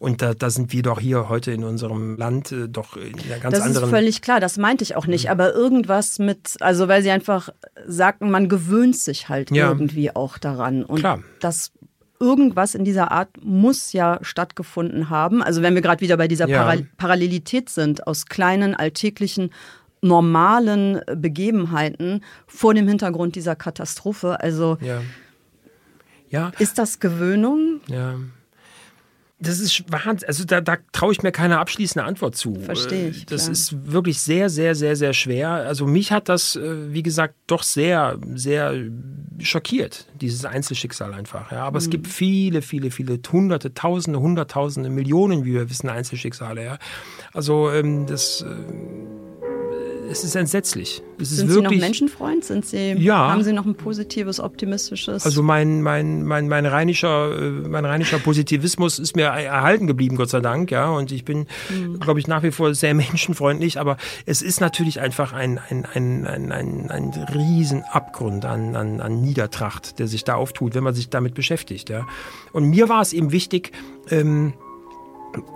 Speaker 3: Und da, da sind wir doch hier heute in unserem Land äh, doch in einer ganz
Speaker 2: das
Speaker 3: anderen. Das
Speaker 2: ist völlig klar, das meinte ich auch nicht. Mhm. Aber irgendwas mit, also weil sie einfach sagten, man gewöhnt sich halt ja. irgendwie auch daran. Und klar. das irgendwas in dieser Art muss ja stattgefunden haben. Also wenn wir gerade wieder bei dieser ja. Para Parallelität sind, aus kleinen alltäglichen normalen Begebenheiten vor dem Hintergrund dieser Katastrophe. Also
Speaker 3: ja. Ja.
Speaker 2: ist das Gewöhnung?
Speaker 3: Ja das ist Wahnsinn. Also da, da traue ich mir keine abschließende Antwort zu.
Speaker 2: Verstehe ich.
Speaker 3: Das klar. ist wirklich sehr, sehr, sehr, sehr schwer. Also mich hat das, äh, wie gesagt, doch sehr, sehr schockiert, dieses Einzelschicksal einfach. Ja. Aber mhm. es gibt viele, viele, viele Hunderte, Tausende, Hunderttausende, Millionen, wie wir wissen, Einzelschicksale. Ja. Also ähm, das. Es ist entsetzlich. Es
Speaker 2: Sind
Speaker 3: ist
Speaker 2: wirklich, Sie noch Menschenfreund? Sind Sie,
Speaker 3: ja.
Speaker 2: Haben Sie noch ein positives, optimistisches?
Speaker 3: Also mein, mein, mein, mein, rheinischer, äh, mein rheinischer Positivismus ist mir erhalten geblieben, Gott sei Dank. Ja, und ich bin, mhm. glaube ich, nach wie vor sehr menschenfreundlich. Aber es ist natürlich einfach ein, ein, ein, ein, ein, ein Riesenabgrund an, an, an Niedertracht, der sich da auftut, wenn man sich damit beschäftigt. Ja. Und mir war es eben wichtig, ähm,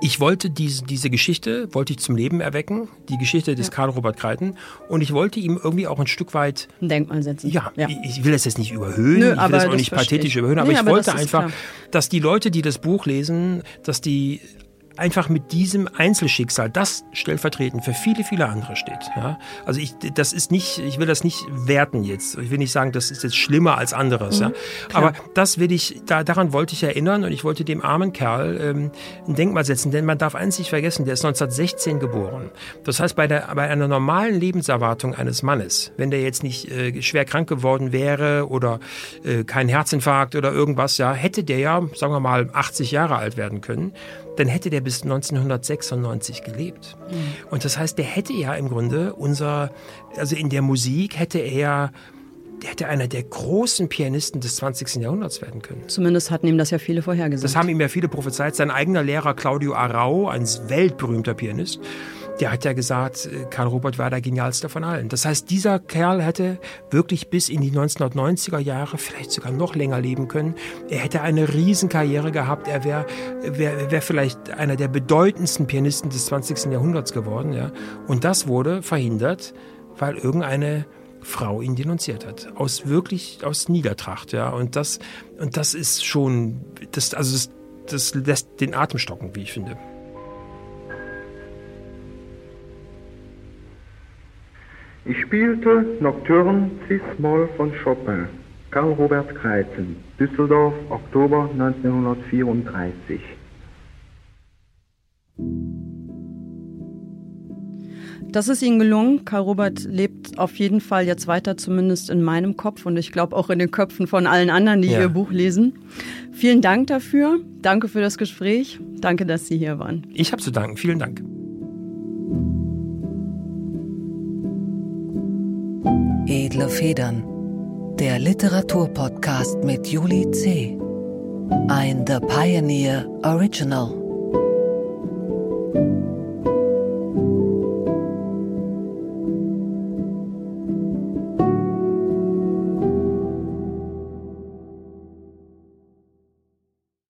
Speaker 3: ich wollte diese, diese Geschichte, wollte ich zum Leben erwecken, die Geschichte des ja. Karl Robert Kreiten. Und ich wollte ihm irgendwie auch ein Stück weit.
Speaker 2: Ein Denkmal setzen.
Speaker 3: Ja, ja. Ich, ich will das jetzt nicht überhöhen, Nö, ich will das auch nicht pathetisch ich. überhöhen, aber nee, ich aber wollte einfach, klar. dass die Leute, die das Buch lesen, dass die einfach mit diesem Einzelschicksal, das stellvertretend für viele, viele andere steht. Ja? Also ich, das ist nicht, ich will das nicht werten jetzt. Ich will nicht sagen, das ist jetzt schlimmer als anderes. Mhm, ja? Aber das will ich, da, daran wollte ich erinnern und ich wollte dem armen Kerl ähm, ein Denkmal setzen, denn man darf eins nicht vergessen, der ist 1916 geboren. Das heißt, bei, der, bei einer normalen Lebenserwartung eines Mannes, wenn der jetzt nicht äh, schwer krank geworden wäre oder äh, kein Herzinfarkt oder irgendwas, ja, hätte der ja, sagen wir mal, 80 Jahre alt werden können dann hätte der bis 1996 gelebt. Mhm. Und das heißt, der hätte ja im Grunde unser, also in der Musik hätte er der hätte einer der großen Pianisten des 20. Jahrhunderts werden können.
Speaker 2: Zumindest hatten ihm das ja viele vorhergesagt.
Speaker 3: Das haben ihm ja viele prophezeit. Sein eigener Lehrer Claudio Arau, ein weltberühmter Pianist, der hat ja gesagt, äh, Karl Robert war der genialste von allen. Das heißt, dieser Kerl hätte wirklich bis in die 1990er Jahre, vielleicht sogar noch länger leben können. Er hätte eine Riesenkarriere gehabt. Er wäre wär, wär vielleicht einer der bedeutendsten Pianisten des 20. Jahrhunderts geworden. Ja. Und das wurde verhindert, weil irgendeine Frau ihn denunziert hat. Aus wirklich, aus Niedertracht, ja. Und das, und das ist schon, das, also das, das lässt den Atem stocken, wie ich finde.
Speaker 6: Ich spielte Nocturne Cis-Moll von Chopin, Karl Robert Kreizen, Düsseldorf, Oktober 1934.
Speaker 2: Das ist Ihnen gelungen. Karl Robert lebt auf jeden Fall jetzt weiter, zumindest in meinem Kopf und ich glaube auch in den Köpfen von allen anderen, die ja. Ihr Buch lesen. Vielen Dank dafür. Danke für das Gespräch. Danke, dass Sie hier waren.
Speaker 3: Ich habe zu danken. Vielen Dank.
Speaker 1: Edle Federn. Der Literaturpodcast mit Juli C. Ein The Pioneer Original.